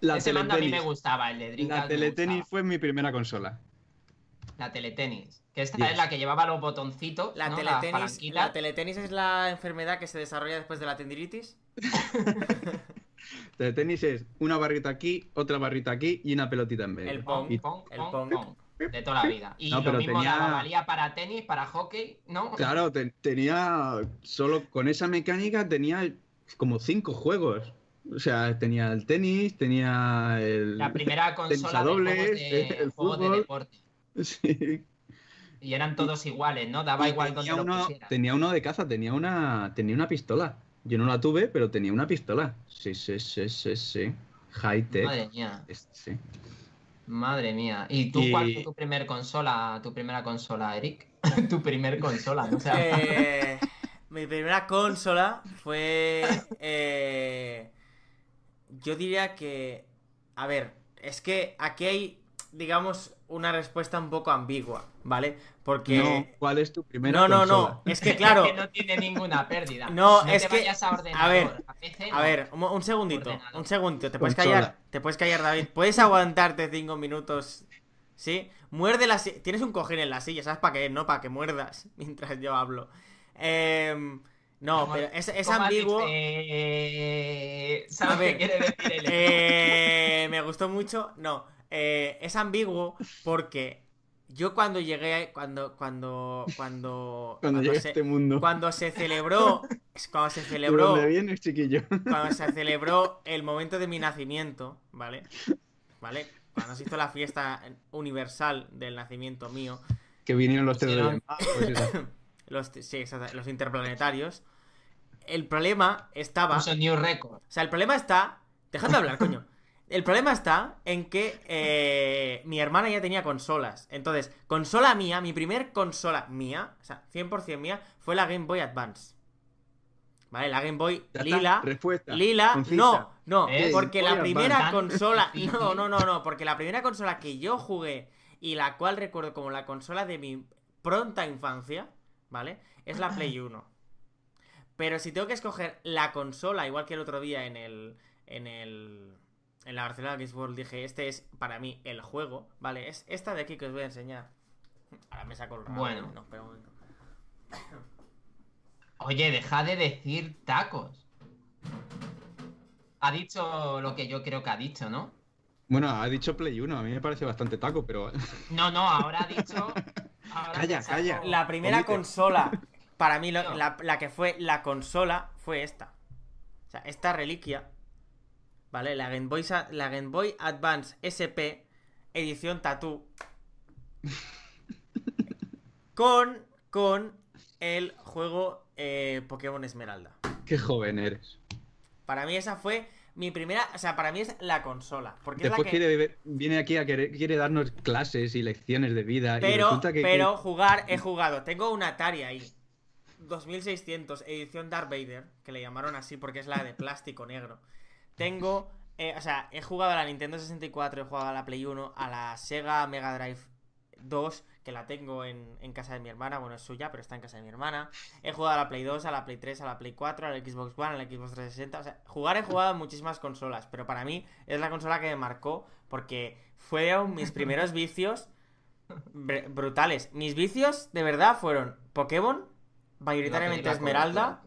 La Ese mando a mí me gustaba, el de Dreamcast La teletenis fue mi primera consola. La teletenis. Que esta Yes. es la que llevaba los botoncitos, La ¿no? teletenis, palanquitas. la teletenis es la enfermedad que se desarrolla después de la tendinitis. Teletenis es una barrita aquí, otra barrita aquí y una pelotita en medio. El Pong, pong, pong, el pong, pong. de toda la vida. Y No, lo pero mismo tenía- valía para tenis, para hockey, ¿no? Claro, te- tenía. Solo con esa mecánica tenía como cinco juegos. O sea, tenía el tenis, tenía el. La primera consola a de dobles, juegos de, el juegos de fútbol. deporte. Sí. Y eran todos iguales, ¿no? Daba Y igual donde tenía lo uno, pusieras. tenía uno de caza, tenía una, tenía una pistola. Yo no la tuve, pero tenía una pistola. Sí, sí, sí, sí, sí. High tech. Madre mía, Sí. madre mía. ¿Y tú Y- cuál fue tu primer consola, tu primera consola, Eric? tu primer consola, ¿no? O sea, Eh, mi primera consola fue. eh, yo diría que. A ver, es que aquí hay, digamos, una respuesta un poco ambigua, ¿vale? Porque. No, ¿cuál es tu primera no, no, consola? no. Es que claro. que no tiene ninguna pérdida. No, es te que- vayas a ordenador. a ver, a, PC, A ver, un, un segundito, Ordenador. un segundito, te puedes Consola. callar, te puedes callar, David. ¿Puedes aguantarte cinco minutos? ¿Sí? Muerde la silla. Tienes un cojín en la silla, ¿sabes para qué? No, para que muerdas mientras yo hablo. Em, no, ¿Cómo- pero es, es ¿Cómo has ambiguo. Eh, ¿Sabes A ver, qué quiere decir el Eh, me gustó mucho. No, eh, es ambiguo porque yo cuando llegué, cuando, cuando, cuando, Cuando llegué a se, este mundo. cuando se celebró, cuando se ¿De celebró, vienes, chiquillo? cuando se celebró el momento de mi nacimiento, ¿vale? ¿Vale? Cuando se hizo la fiesta universal del nacimiento mío, que vinieron los tres Magos, pues eso. los, sí, exacto, los interplanetarios, el problema estaba... Puso New Record. O sea, el problema está. Dejadme hablar, coño. El problema está en que eh, mi hermana ya tenía consolas. Entonces, consola mía, mi primer consola mía, o sea, 100% mía, fue la Game Boy Advance. ¿Vale? La Game Boy lila. Respuesta. Lila, concisa. no, no, ¿Ves? porque la primera Advance. consola, no, no, no, no, porque la primera consola que yo jugué y la cual recuerdo como la consola de mi pronta infancia, ¿vale? Es la Play 1. Pero si tengo que escoger la consola, igual que el otro día en el, en el, en la Barcelona Games World dije, este es para mí el juego, ¿vale? Es esta de aquí que os voy a enseñar. Ahora me saco el rabo, Bueno. No, espera un momento. Oye, deja de decir tacos. Ha dicho lo que yo creo que ha dicho, ¿no? Bueno, ha dicho Play 1, a mí me parece bastante taco, pero. No, no, ahora ha dicho. ahora Calla, calla. La primera Omite. consola para mí lo- No. la, la que fue la consola fue esta. O sea, esta reliquia, ¿vale? La Game Boy, la Game Boy Advance SP edición Tattoo. con, con el juego eh, Pokémon Esmeralda. Qué joven eres. Para mí esa fue mi primera, o sea, para mí es la consola. Porque Después es la que... quiere, viene aquí a querer, quiere darnos clases y lecciones de vida. y Pero, que, pero jugar, he jugado. Tengo una Atari ahí. 2600, edición Darth Vader, que le llamaron así porque es la de plástico negro. Tengo, eh, o sea, he jugado a la Nintendo 64, he jugado a la Play 1, a la Sega Mega Drive 2, que la tengo en, en casa de mi hermana, bueno, es suya, pero está en casa de mi hermana. He jugado a la Play 2, a la Play 3, a la Play 4, a la Xbox One, a la Xbox 360. O sea, jugar he jugado a muchísimas consolas, pero para mí es la consola que me marcó porque fueron mis primeros vicios br- brutales. Mis vicios, de verdad, fueron Pokémon, mayoritariamente Esmeralda,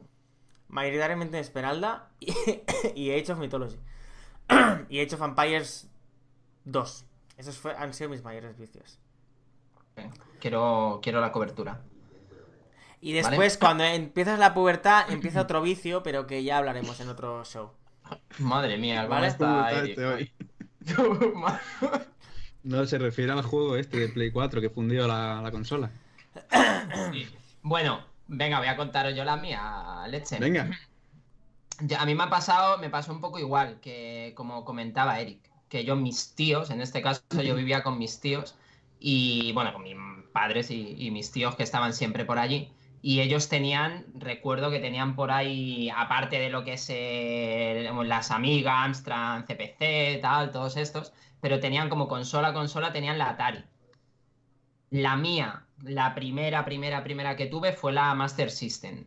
mayoritariamente Esmeralda y, y Age of Mythology. y Age of Empires 2. Esos fue- han sido mis mayores vicios. Quiero, quiero la cobertura. Y después, cuando empiezas la pubertad, empieza otro vicio, pero que ya hablaremos en otro show. Madre mía, ¿cómo Vale. está este hoy? No, se refiere al juego este de Play 4 que fundió la, la consola. Sí. Bueno, venga, voy a contaros yo la mía, leche. Venga, a mí me ha pasado, me pasó un poco igual que como comentaba Eric, que yo mis tíos, en este caso yo vivía con mis tíos y bueno, con mis padres y, y mis tíos que estaban siempre por allí y ellos tenían, recuerdo que tenían por ahí, aparte de lo que es eh, las Amiga, Amstrad, CPC, tal, todos estos, pero tenían como consola, consola, tenían la Atari. La mía, la primera, primera, primera que tuve fue la Master System.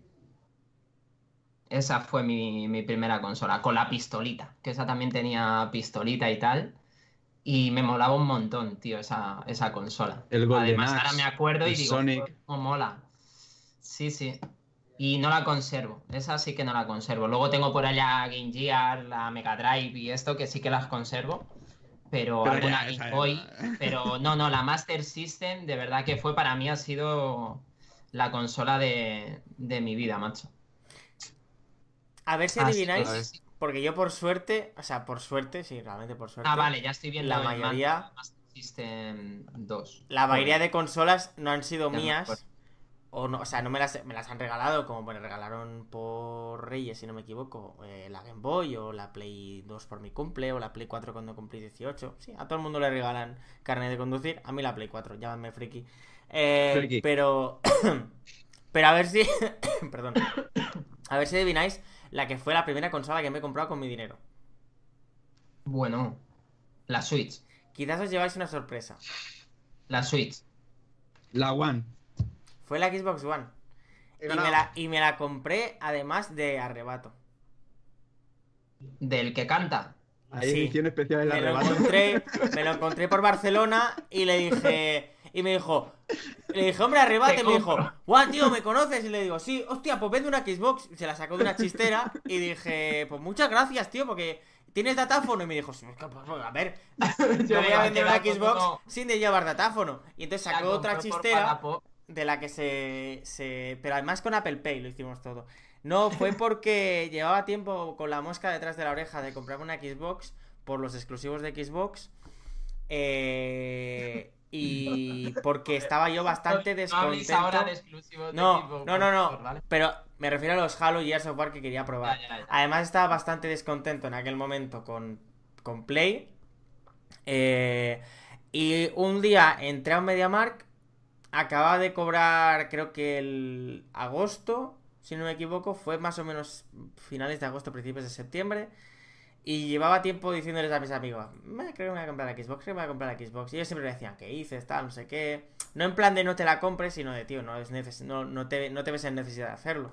Esa fue mi, mi primera consola, con la pistolita, que esa también tenía pistolita y tal. Y me molaba un montón, tío, esa, esa consola. El Golden Además, Axe, ahora me acuerdo y digo, Sonic. cómo mola. Sí, sí. Y no la conservo, esa sí que no la conservo. Luego tengo por allá Game Gear, la Mega Drive y esto, que sí que las conservo. Pero, Pero alguna ya, Game Boy. Pero no, no, la Master System, de verdad que fue para mí ha sido la consola de, de mi vida, macho. A ver si adivináis, porque yo por suerte, o sea, por suerte, sí, realmente por suerte. Ah, vale, ya estoy viendo La mayoría- la Master System 2. La mayoría de consolas no han sido Ya mías. O no, o sea, no me las, me las han regalado, como me regalaron por Reyes, si no me equivoco, eh, la Game Boy o la Play 2 por mi cumple o la Play 4 cuando cumplí 18. Sí, a todo el mundo le regalan carnet de conducir, a mí la Play 4, llámame friki. Eh, Friki. Pero, pero a ver si, perdón, a ver si adivináis la que fue la primera consola que me he comprado con mi dinero. Bueno, la Switch. Quizás os lleváis una sorpresa. La Switch. la One. Fue la Xbox One. Y me, la, y me la compré además de arrebato. Del que canta. Hay Sí. edición especial en me lo arrebato. encontré, me lo encontré por Barcelona y le dije, y me dijo, le dije, hombre, arrebate, me dijo, guau, tío, ¿me conoces? Y le digo, sí, hostia, pues vende una Xbox. Y se la sacó de una chistera y dije, pues muchas gracias, tío, porque tienes datáfono. Y me dijo, "Sí, pues, pues, a ver, yo voy a vender una Xbox sin de llevar datáfono. Y entonces sacó otra chistera de la que se, se... Pero además con Apple Pay lo hicimos todo. No, fue porque llevaba tiempo con la mosca detrás de la oreja de comprarme una Xbox por los exclusivos de Xbox. eh, y porque estaba yo bastante No habléis ahora de descontento. de No, Xbox, no, no, no. por ¿vale? Pero me refiero a los Halo y Gears of War que quería probar. Ya, ya, ya. Además estaba bastante descontento en aquel momento con, con Play. Eh, y un día entré a un MediaMark, acababa de cobrar creo que el agosto, si no me equivoco, fue más o menos finales de agosto, principios de septiembre. Y llevaba tiempo diciéndoles a mis amigos, "Me creo que me voy a comprar la Xbox, creo que me voy a comprar la Xbox. Y ellos siempre me decían, ¿qué hices? Tal, no sé qué. No en plan de no te la compres, sino de, tío, no, es neces no, no, te, no te ves en necesidad de hacerlo.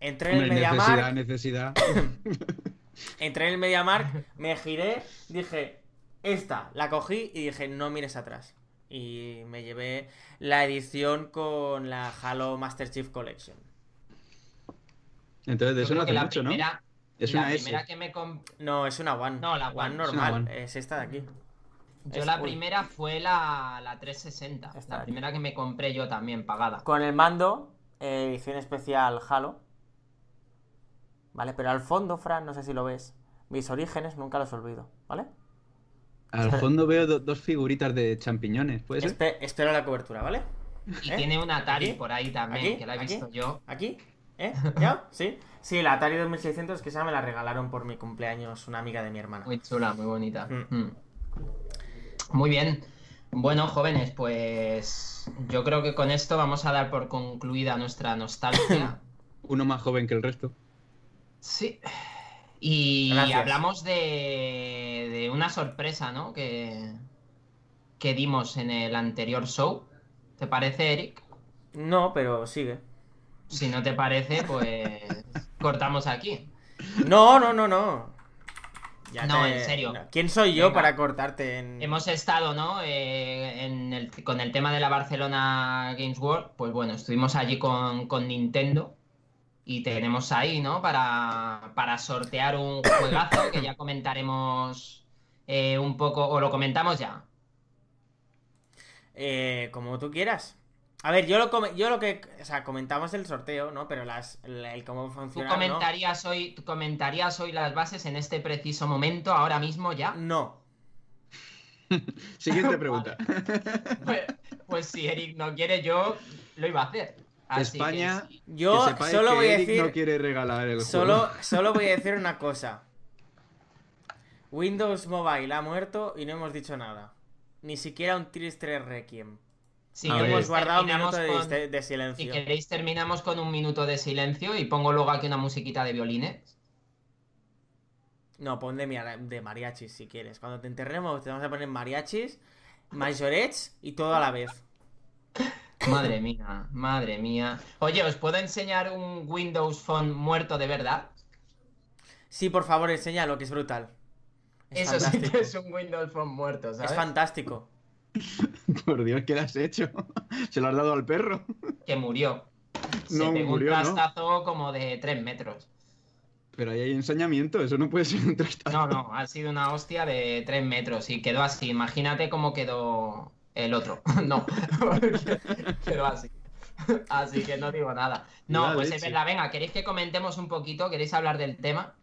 Entré en el MediaMark, necesidad, necesidad. Entré en el MediaMark, me giré, dije, esta, la cogí y dije, no mires atrás. Y me llevé la edición con la Halo Master Chief Collection. Entonces, de eso no hace mucho, ¿no? primera, Es la una S. primera que me comp- No, es una One. No, la One, One es una normal, One. es esta de aquí. Yo Es- la primera fue la, la 360. Esta La primera que me compré yo también, pagada. Con el mando eh, edición especial Halo. ¿Vale? Pero al fondo, Fran, no sé si lo ves. Mis orígenes nunca los olvido, ¿vale? Al fondo veo do- dos figuritas de champiñones, ¿puede ser? Espe- espero la cobertura, ¿vale? Y ¿Eh? tiene un Atari ¿Aquí? por ahí también, ¿Aquí? que la he ¿Aquí? visto yo. ¿Aquí? ¿Eh? ¿Ya? ¿Sí? Sí, la Atari 2600 que esa me la regalaron por mi cumpleaños una amiga de mi hermana. Muy chula, muy bonita. Mm. Mm. Muy bien. Bueno, jóvenes, pues yo creo que con esto vamos a dar por concluida nuestra nostalgia. Uno más joven que el resto. Sí. Y Gracias. hablamos de, de una sorpresa, ¿no? Que, que dimos en el anterior show. ¿Te parece, Eric? No, pero sigue. Si no te parece, pues cortamos aquí. No, no, no, no. Ya No, te- en serio. ¿Quién soy yo Venga. para cortarte en... Hemos estado, ¿no? Eh, en el- con el tema de la Barcelona Games World, pues bueno, estuvimos allí con, con Nintendo y tenemos ahí, ¿no? Para, para sortear un juegazo que ya comentaremos eh, un poco, o lo comentamos ya. Eh, como tú quieras. A ver, yo lo, yo lo que... O sea, comentamos el sorteo, ¿no? Pero las, el, el cómo ¿Tú funciona, ¿no? comentarías, hoy, tú comentarías hoy las bases en este preciso momento, ahora mismo ya? No. Siguiente pregunta. Pues, pues si Eric no quiere, yo lo iba a hacer. Así que España, sí. Yo que sepáis solo que voy a decir... no quiere regalar el Solo, juego. solo voy a decir una cosa. Windows Mobile ha muerto y no hemos dicho nada. Ni siquiera un Tristre Requiem. Si ver. hemos queréis, guardado un terminamos minuto de, con- de- de Si silencio. queréis, terminamos con un minuto de silencio y pongo luego aquí una musiquita de violines. No, pon de, de mariachis si quieres. Cuando te enterremos te vamos a poner mariachis, majorets y todo a la vez. Madre mía, madre mía. Oye, ¿os puedo enseñar un Windows Phone muerto de verdad? Sí, por favor, enséñalo, que es brutal. Es Eso sí fantástico. que es un Windows Phone muerto, ¿sabes? Es fantástico. Por Dios, ¿qué le has hecho? ¿Se lo has dado al perro? Que murió. Se No, pegó murió, un ¿no? trastazo como de 3 metros. Pero ahí hay ensañamiento, eso no puede ser un trastazo. No, no, ha sido una hostia de 3 metros y quedó así. Imagínate cómo quedó el otro. no, quedó así. Así que no digo nada. No, La pues es verdad, venga, ¿queréis que comentemos un poquito? ¿Queréis hablar del tema?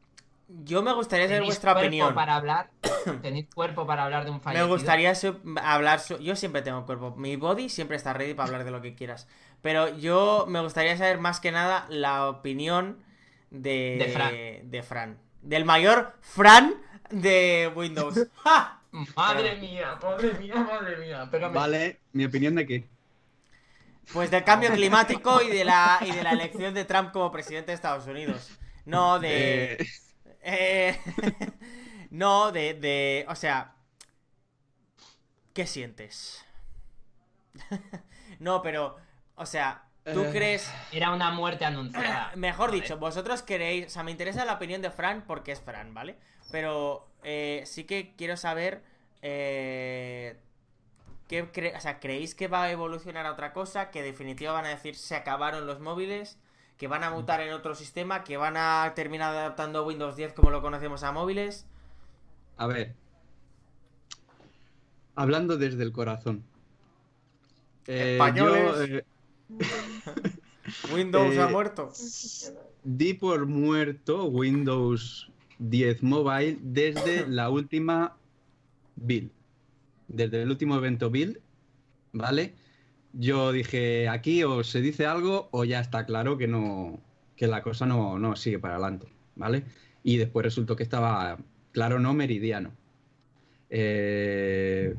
Yo me gustaría saber ¿Tenéis vuestra cuerpo opinión. para hablar? ¿Tenéis cuerpo para hablar de un Me fallecido? gustaría su- hablar. su- Yo siempre tengo cuerpo. Mi body siempre está ready para hablar de lo que quieras. Pero yo me gustaría saber más que nada la opinión de, De Fran. de Fran. Del mayor Fran de Windows. ¡Ja! Madre mía, madre mía, madre mía. Pégame. Vale, ¿mi opinión de qué? Pues del cambio climático y de la y de la elección de Trump como presidente de Estados Unidos. No de. Eh, Eh, no, de, de. O sea. ¿Qué sientes? no, pero. O sea, ¿tú Eh. crees. Era una muerte anunciada. Mejor Vale. dicho, vosotros queréis. O sea, me interesa la opinión de Fran porque es Fran, ¿vale? Pero eh, sí que quiero saber. Eh, ¿qué cre- o sea, ¿creéis que va a evolucionar a otra cosa? ¿Que definitiva van a decir se acabaron los móviles? ¿Que van a mutar en otro sistema? ¿Que van a terminar adaptando Windows 10 como lo conocemos a móviles? a ver. Hablando desde el corazón. Eh, Españoles. yo, eh, Windows ha muerto. di por muerto Windows 10 Mobile desde la última build. Desde el último evento build, ¿vale? Yo dije, aquí o se dice algo o ya está claro que no que la cosa no, no sigue para adelante, ¿vale? Y después resultó que estaba claro, no meridiano. Eh,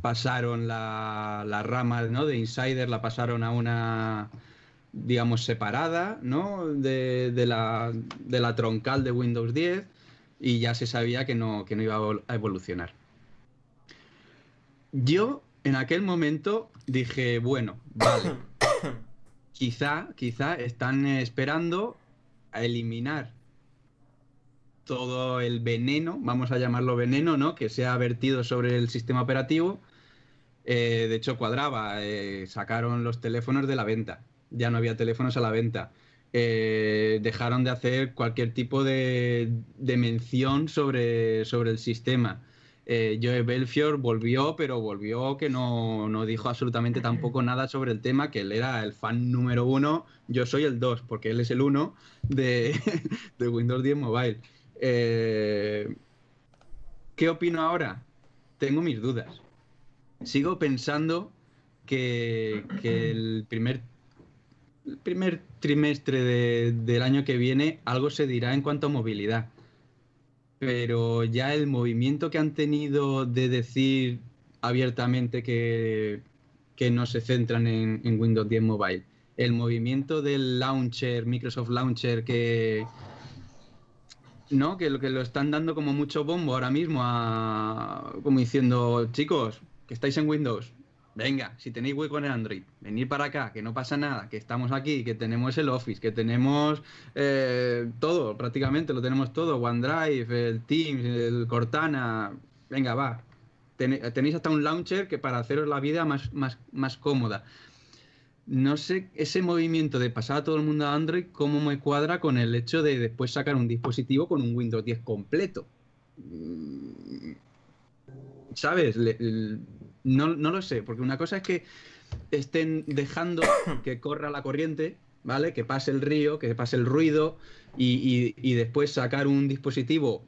pasaron la, rama ¿no? de Insider, la pasaron a una, digamos, separada, ¿no? De, de la, de la troncal de Windows 10 y ya se sabía que no, que no iba a evol- a evolucionar. Yo en aquel momento dije, bueno, vale, quizá, quizá están esperando a eliminar todo el veneno, vamos a llamarlo veneno, ¿no? Que se ha vertido sobre el sistema operativo. Eh, de hecho, cuadraba, eh, sacaron los teléfonos de la venta, ya no había teléfonos a la venta. Eh, dejaron de hacer cualquier tipo de, mención sobre, sobre el sistema. eh, Joe Belfior volvió, pero volvió que no, no, dijo absolutamente tampoco nada sobre el tema, que él era el fan número uno, yo soy el dos, porque él es el uno de, de Windows 10 Mobile. Eh, ¿Qué opino ahora? Tengo mis dudas. Sigo pensando que, que el primer el primer trimestre de, del año que viene algo se dirá en cuanto a movilidad pero ya el movimiento que han tenido de decir abiertamente que, que no se centran en, Windows 10 Mobile, el movimiento del launcher, Microsoft Launcher, que, ¿no? que, lo, que lo están dando como mucho bombo ahora mismo, a, como diciendo, chicos, que estáis en Windows, venga, si tenéis hueco en Android, venid para acá, que no pasa nada, que estamos aquí, que tenemos el Office, que tenemos eh, todo, prácticamente lo tenemos todo, OneDrive, el Teams, el Cortana, venga, va. tenéis hasta un launcher que para haceros la vida más, más, más cómoda. No sé ese movimiento de pasar a todo el mundo a Android, cómo me cuadra con el hecho de después sacar un dispositivo con un Windows 10 completo. ¿Sabes? Le, no, no lo sé, porque una cosa es que estén dejando que corra la corriente, ¿vale? Que pase el río, que pase el ruido y, y, y, después sacar un dispositivo,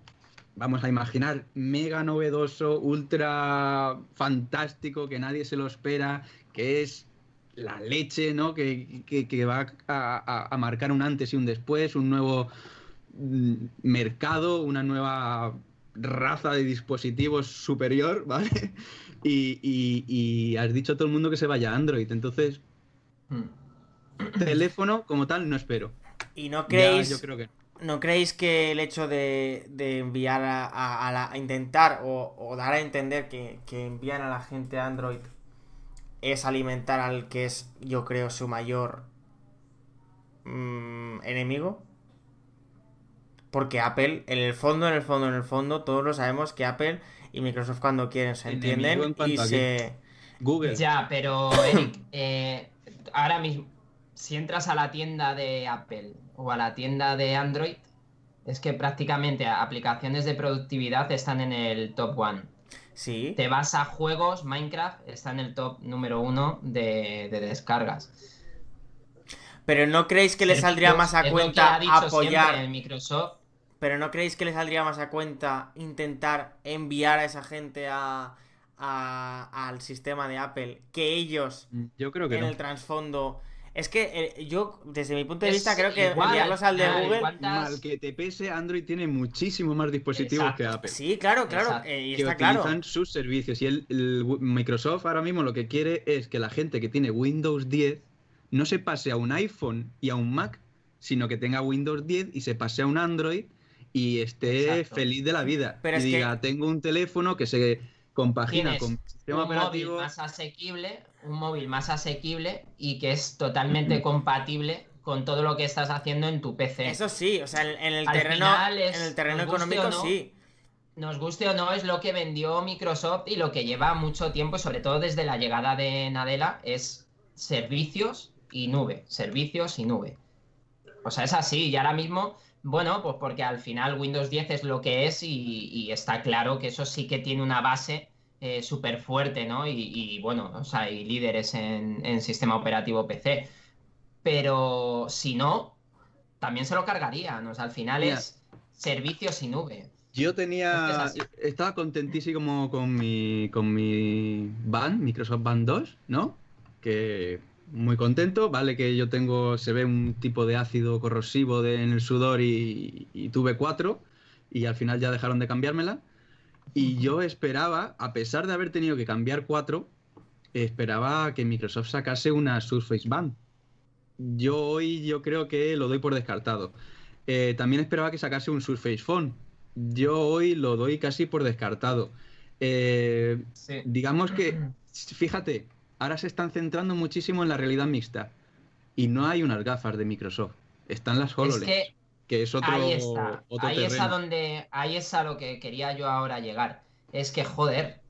vamos a imaginar, mega novedoso, ultra fantástico, que nadie se lo espera, que es la leche, ¿no? Que, que, que va a, a, a, marcar un antes y un después, un nuevo mm, mercado, una nueva raza de dispositivos superior, ¿vale? Y, y, y, has dicho a todo el mundo que se vaya a Android. Entonces, hmm. teléfono como tal no espero. ¿Y no creéis, ya, yo creo que... no creéis que el hecho de, de enviar a, a, a, la, a intentar o, o, dar a entender que, que envían a la gente a Android es alimentar al que es, yo creo, su mayor mmm, enemigo? Porque Apple, en el fondo, en el fondo, en el fondo, todos lo sabemos que Apple y Microsoft cuando quieren se entienden y se... Google. Ya, pero Eric, eh, ahora mismo, si entras a la tienda de Apple o a la tienda de Android, es que prácticamente aplicaciones de productividad están en el top one. Sí. Te vas a juegos, Minecraft está en el top número uno de, de descargas. Pero ¿no creéis que le saldría más a cuenta apoyar Microsoft? Pero ¿no creéis que le saldría más a cuenta intentar enviar a esa gente a, a, al sistema de Apple que ellos yo creo que en no. el trasfondo? Es que eh, yo, desde mi punto de vista, es creo que igual, enviarlos al de ah, Google. ¿cuántas... Mal que te pese, Android tiene muchísimos más dispositivos Exacto. que Apple. Sí, claro, claro. Eh, y que está utilizan claro. sus servicios. Y el, el, Microsoft ahora mismo lo que quiere es que la gente que tiene Windows 10 no se pase a un iPhone y a un Mac, sino que tenga Windows 10 y se pase a un Android y esté Exacto. feliz de la vida. Pero y diga, que... tengo un teléfono que se compagina con sistema un operativo. móvil más asequible, un móvil más asequible y que es totalmente compatible con todo lo que estás haciendo en tu PC. Eso sí, o sea, en, en el Al terreno, es, en el terreno económico no, sí. Nos guste o no, es lo que vendió Microsoft y lo que lleva mucho tiempo, sobre todo desde la llegada de Nadella, es servicios y nube, servicios y nube. O sea, es así, y ahora mismo bueno, pues porque al final Windows 10 es lo que es y, y está claro que eso sí que tiene una base eh, súper fuerte, ¿no? Y, y, bueno, o sea, hay líderes en, en, sistema operativo PC. Pero si no, también se lo cargarían. O sea, al final Mira, es servicios y nube. Yo tenía. Es estaba contentísimo con mi, con mi Band, Microsoft Band 2, ¿no? Que muy contento, vale que yo tengo, se ve un tipo de ácido corrosivo de, en el sudor y, y, tuve cuatro y al final ya dejaron de cambiármela y yo esperaba, a pesar de haber tenido que cambiar cuatro, esperaba que Microsoft sacase una Surface Band. Yo hoy yo creo que lo doy por descartado. Eh, también esperaba que sacase un Surface Phone. Yo hoy lo doy casi por descartado. Eh, sí. Digamos que, fíjate, ahora se están centrando muchísimo en la realidad mixta. Y no hay unas gafas de Microsoft. Están las HoloLens. Es que, que, es otro. Ahí está. Otro ahí, es a donde, ahí es a lo que quería yo ahora llegar. Es que, joder,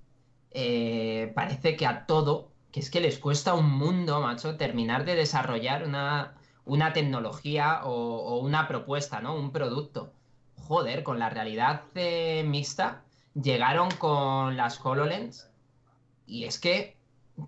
eh, parece que a todo, que es que les cuesta un mundo, macho, terminar de desarrollar una, una tecnología o, o, una propuesta, ¿no? Un producto. Joder, con la realidad eh, mixta llegaron con las HoloLens y es que,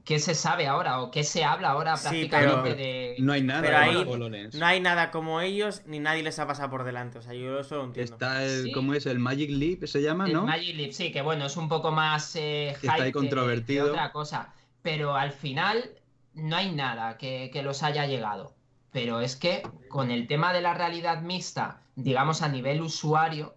¿qué se sabe ahora o qué se habla ahora Sí, prácticamente pero- de... No hay nada Pero de ahí. No hay nada como ellos, ni nadie les ha pasado por delante. O sea, yo eso lo entiendo. Está el, Sí. ¿cómo es? El Magic Leap se llama, El ¿no? Magic Leap, sí, que bueno, es un poco más eh, Está ahí hype que- controvertido. que otra cosa. Pero al final no hay nada que, que los haya llegado. Pero es que con el tema de la realidad mixta, digamos a nivel usuario,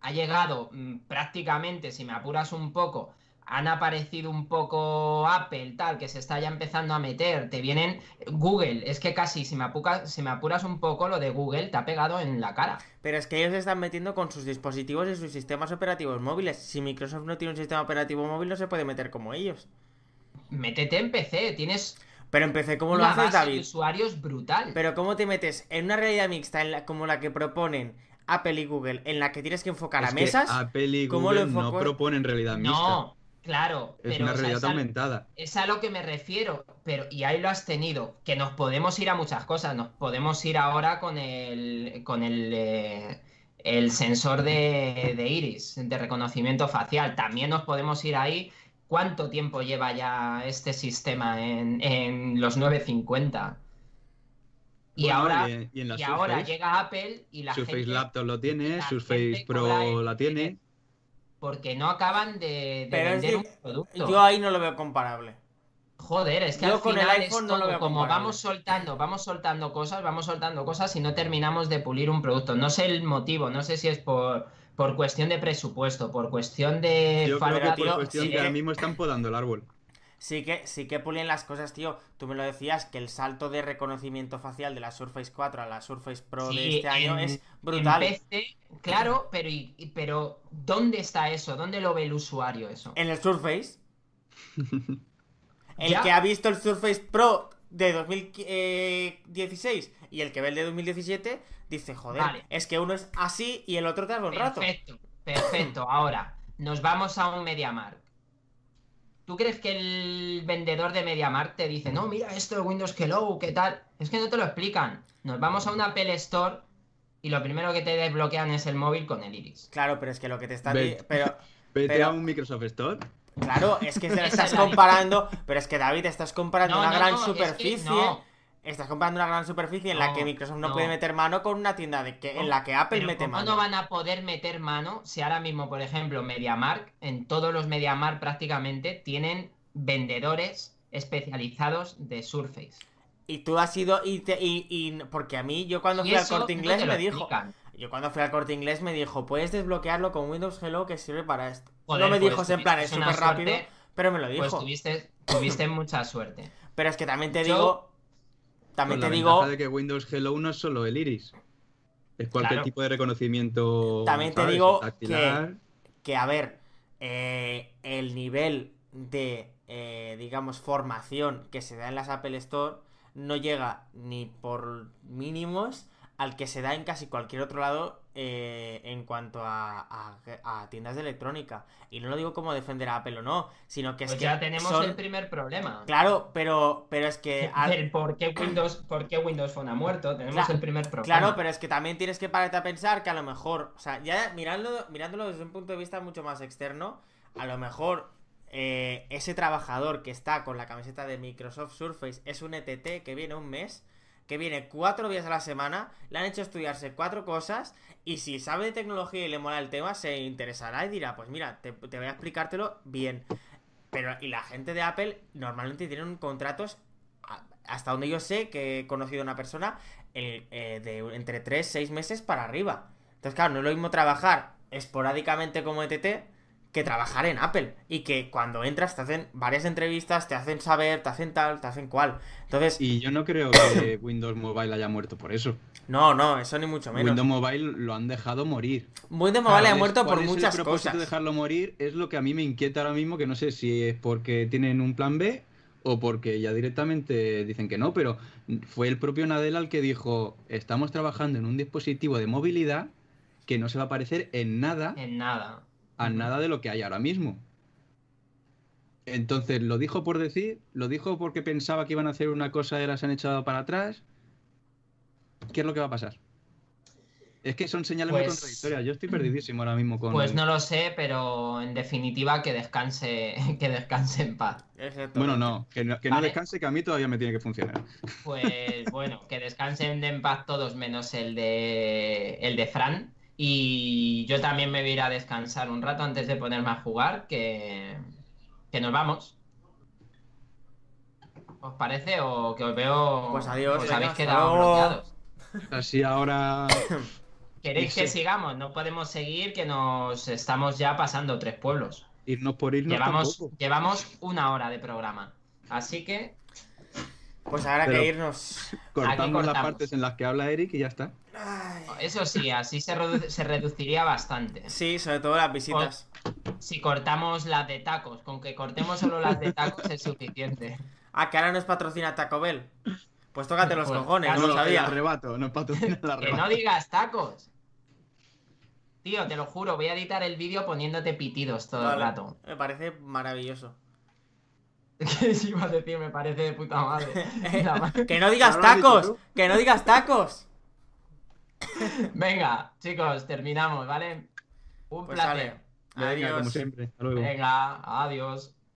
ha llegado mm, prácticamente, si me apuras un poco, han aparecido un poco Apple, tal, que se está ya empezando a meter, te vienen Google, es que casi si me, apuca- si me apuras un poco, lo de Google te ha pegado en la cara. Pero es que ellos se están metiendo con sus dispositivos y sus sistemas operativos móviles. Si Microsoft no tiene un sistema operativo móvil, no se puede meter como ellos. Métete en PC, tienes Pero empecé, ¿cómo lo haces, base de David? usuarios brutal. Pero ¿cómo te metes en una realidad mixta en la- como la que proponen Apple y Google, en la que tienes que enfocar Es a que mesas? Apple y ¿cómo lo Google no proponen realidad mixta. no, claro, es pero una o sea, realidad es, a, aumentada. es a lo que me refiero. Pero, y ahí lo has tenido, que nos podemos ir a muchas cosas. Nos podemos ir ahora con el, con el, eh, el sensor de, de iris, de reconocimiento facial. También nos podemos ir ahí. ¿Cuánto tiempo lleva ya este sistema en, en los 950? Y Bueno, ahora, y, ahora llega Apple y la Surface gente... Laptop lo tiene, la Surface Pro la tiene. Porque no acaban de, de Pero es vender que un producto. Yo ahí no lo veo comparable. Joder, es que yo al con el final iPhone es no lo todo veo como comparable. vamos soltando, vamos soltando cosas, vamos soltando cosas y no terminamos de pulir un producto. No sé el motivo, no sé si es por, por cuestión de presupuesto, por cuestión de Yo creo que por cuestión sí que que- ahora mismo están podando el árbol. Sí que, sí que pulen las cosas, tío. Tú me lo decías, que el salto de reconocimiento facial de la Surface 4 a la Surface Pro de este año en- es brutal. En PC, claro, pero, y- pero ¿dónde está eso? ¿Dónde lo ve el usuario eso? En el Surface. el Ya. que ha visto el Surface Pro de 2016 y el que ve el de 2017 dice, joder, Vale. es que uno es así y el otro tarda un rato. Perfecto, perfecto. Ahora, nos vamos a un MediaMarkt. ¿Tú crees que el vendedor de MediaMarkt te dice, no, mira esto de Windows Hello, qué tal? Es que no te lo explican. Nos vamos a una Apple Store y lo primero que te desbloquean es el móvil con el iris. Claro, pero es que lo que te están Ve- diciendo... Pero, Vete Pero- a un Microsoft Store. claro, es que te estás comparando... Pero es que, David, estás comparando No, una no, gran no, es que superficie... no. Estás comprando una gran superficie en la que Microsoft no, no. puede meter mano con una tienda de que, en la que Apple Pero mete ¿cómo mano. no van a poder meter mano si ahora mismo, por ejemplo, MediaMarkt, en todos los MediaMarkt prácticamente tienen vendedores especializados de Surface? Y tú has ido y, te- y, y- porque a mí yo cuando Y fui al corte inglés me dijo, explican. yo cuando fui al corte inglés me dijo, puedes desbloquearlo con Windows Hello que sirve para esto. Joder, no me pues dijo en plan, es súper rápido, pero me lo dijo. Pues tuviste, tuviste mucha suerte. Pero es que también te Yo- digo, también Con te la digo, de que Windows Hello no es solo el iris. Es cualquier Claro. tipo de reconocimiento. También te ¿sabes? digo Dactilar. que a ver, eh, el nivel de, eh, digamos, formación que se da en las Apple Store no llega ni por mínimos al que se da en casi cualquier otro lado eh, en cuanto a, a- a tiendas de electrónica. Y no lo digo como defender a Apple o no, sino que es Pues que ya tenemos son- el primer problema. Claro, pero, pero es que... al- por qué Windows, por qué Windows Phone ha muerto. Tenemos el primer problema. Claro, pero es que también tienes que pararte a pensar que a lo mejor, o sea, ya mirándolo, mirándolo desde un punto de vista mucho más externo, a lo mejor eh, ese trabajador que está con la camiseta de Microsoft Surface es un ETT que viene un mes, que viene cuatro días a la semana, le han hecho estudiarse cuatro cosas y si sabe de tecnología y le mola el tema, se interesará y dirá, pues mira, te, voy a explicártelo bien. Pero, y la gente de Apple normalmente tienen contratos, hasta donde yo sé que he conocido a una persona, eh, de entre 3 6 meses para arriba. Entonces, claro, no es lo mismo trabajar esporádicamente como ETT que trabajar en Apple. Y que cuando entras te hacen varias entrevistas, te hacen saber, te hacen tal, te hacen cual. Entonces, Y yo no creo que Windows Mobile haya muerto por eso. no, no, eso ni mucho menos. Windows Mobile lo han dejado morir. Windows Mobile ha ¿Cuál es- muerto por muchas el propósito cosas. de dejarlo morir es lo que a mí me inquieta ahora mismo, que no sé si es porque tienen un plan B o porque ya directamente dicen que no, pero fue el propio Nadella el que dijo, estamos trabajando en un dispositivo de movilidad que no se va a parecer en nada En nada. A nada de lo que hay ahora mismo. Entonces, ¿lo dijo por decir? ¿Lo dijo porque pensaba que iban a hacer una cosa y se han echado para atrás? ¿Qué es lo que va a pasar? Es que son señales muy Pues- contradictorias. Yo estoy perdidísimo ahora mismo con. Pues no lo sé, pero en definitiva que descanse, que descanse en paz. Bueno, no, que no, que no descanse, que a mí todavía me tiene que funcionar. Pues bueno, que descansen en paz todos menos el de el de Fran. Y yo también me voy a ir a descansar un rato antes de ponerme a jugar, que, que nos vamos. ¿Os parece? O que os veo. Pues adiós, Os habéis hasta quedado luego. bloqueados. Así ahora. ¿Queréis que Sí. sigamos? No podemos seguir, que nos estamos ya pasando tres pueblos. Irnos por irnos Llevamos, tampoco. llevamos una hora de programa. Así que Pues habrá Pero- que irnos. Cortamos las partes en las que habla Eric y ya está. Ay. eso sí, así se, redu- se reduciría bastante. Sí, sobre todo las visitas. Si cortamos las de tacos, con que cortemos solo las de tacos es suficiente. Ah, que ahora nos patrocina Taco Bell. Pues tócate los Pues, cojones, no lo sabía. arrebato, nos patrocina el Que no arrebato. digas tacos. Tío, te lo juro, voy a editar el vídeo poniéndote pitidos todo el rato. Me parece maravilloso. Que si iba a decir, me parece de puta madre. Ma- Que no digas tacos, que no digas tacos. Venga, chicos, terminamos, ¿vale? Un Pues placer. sale. Venga, como Adiós. siempre. Hasta luego. Venga, adiós.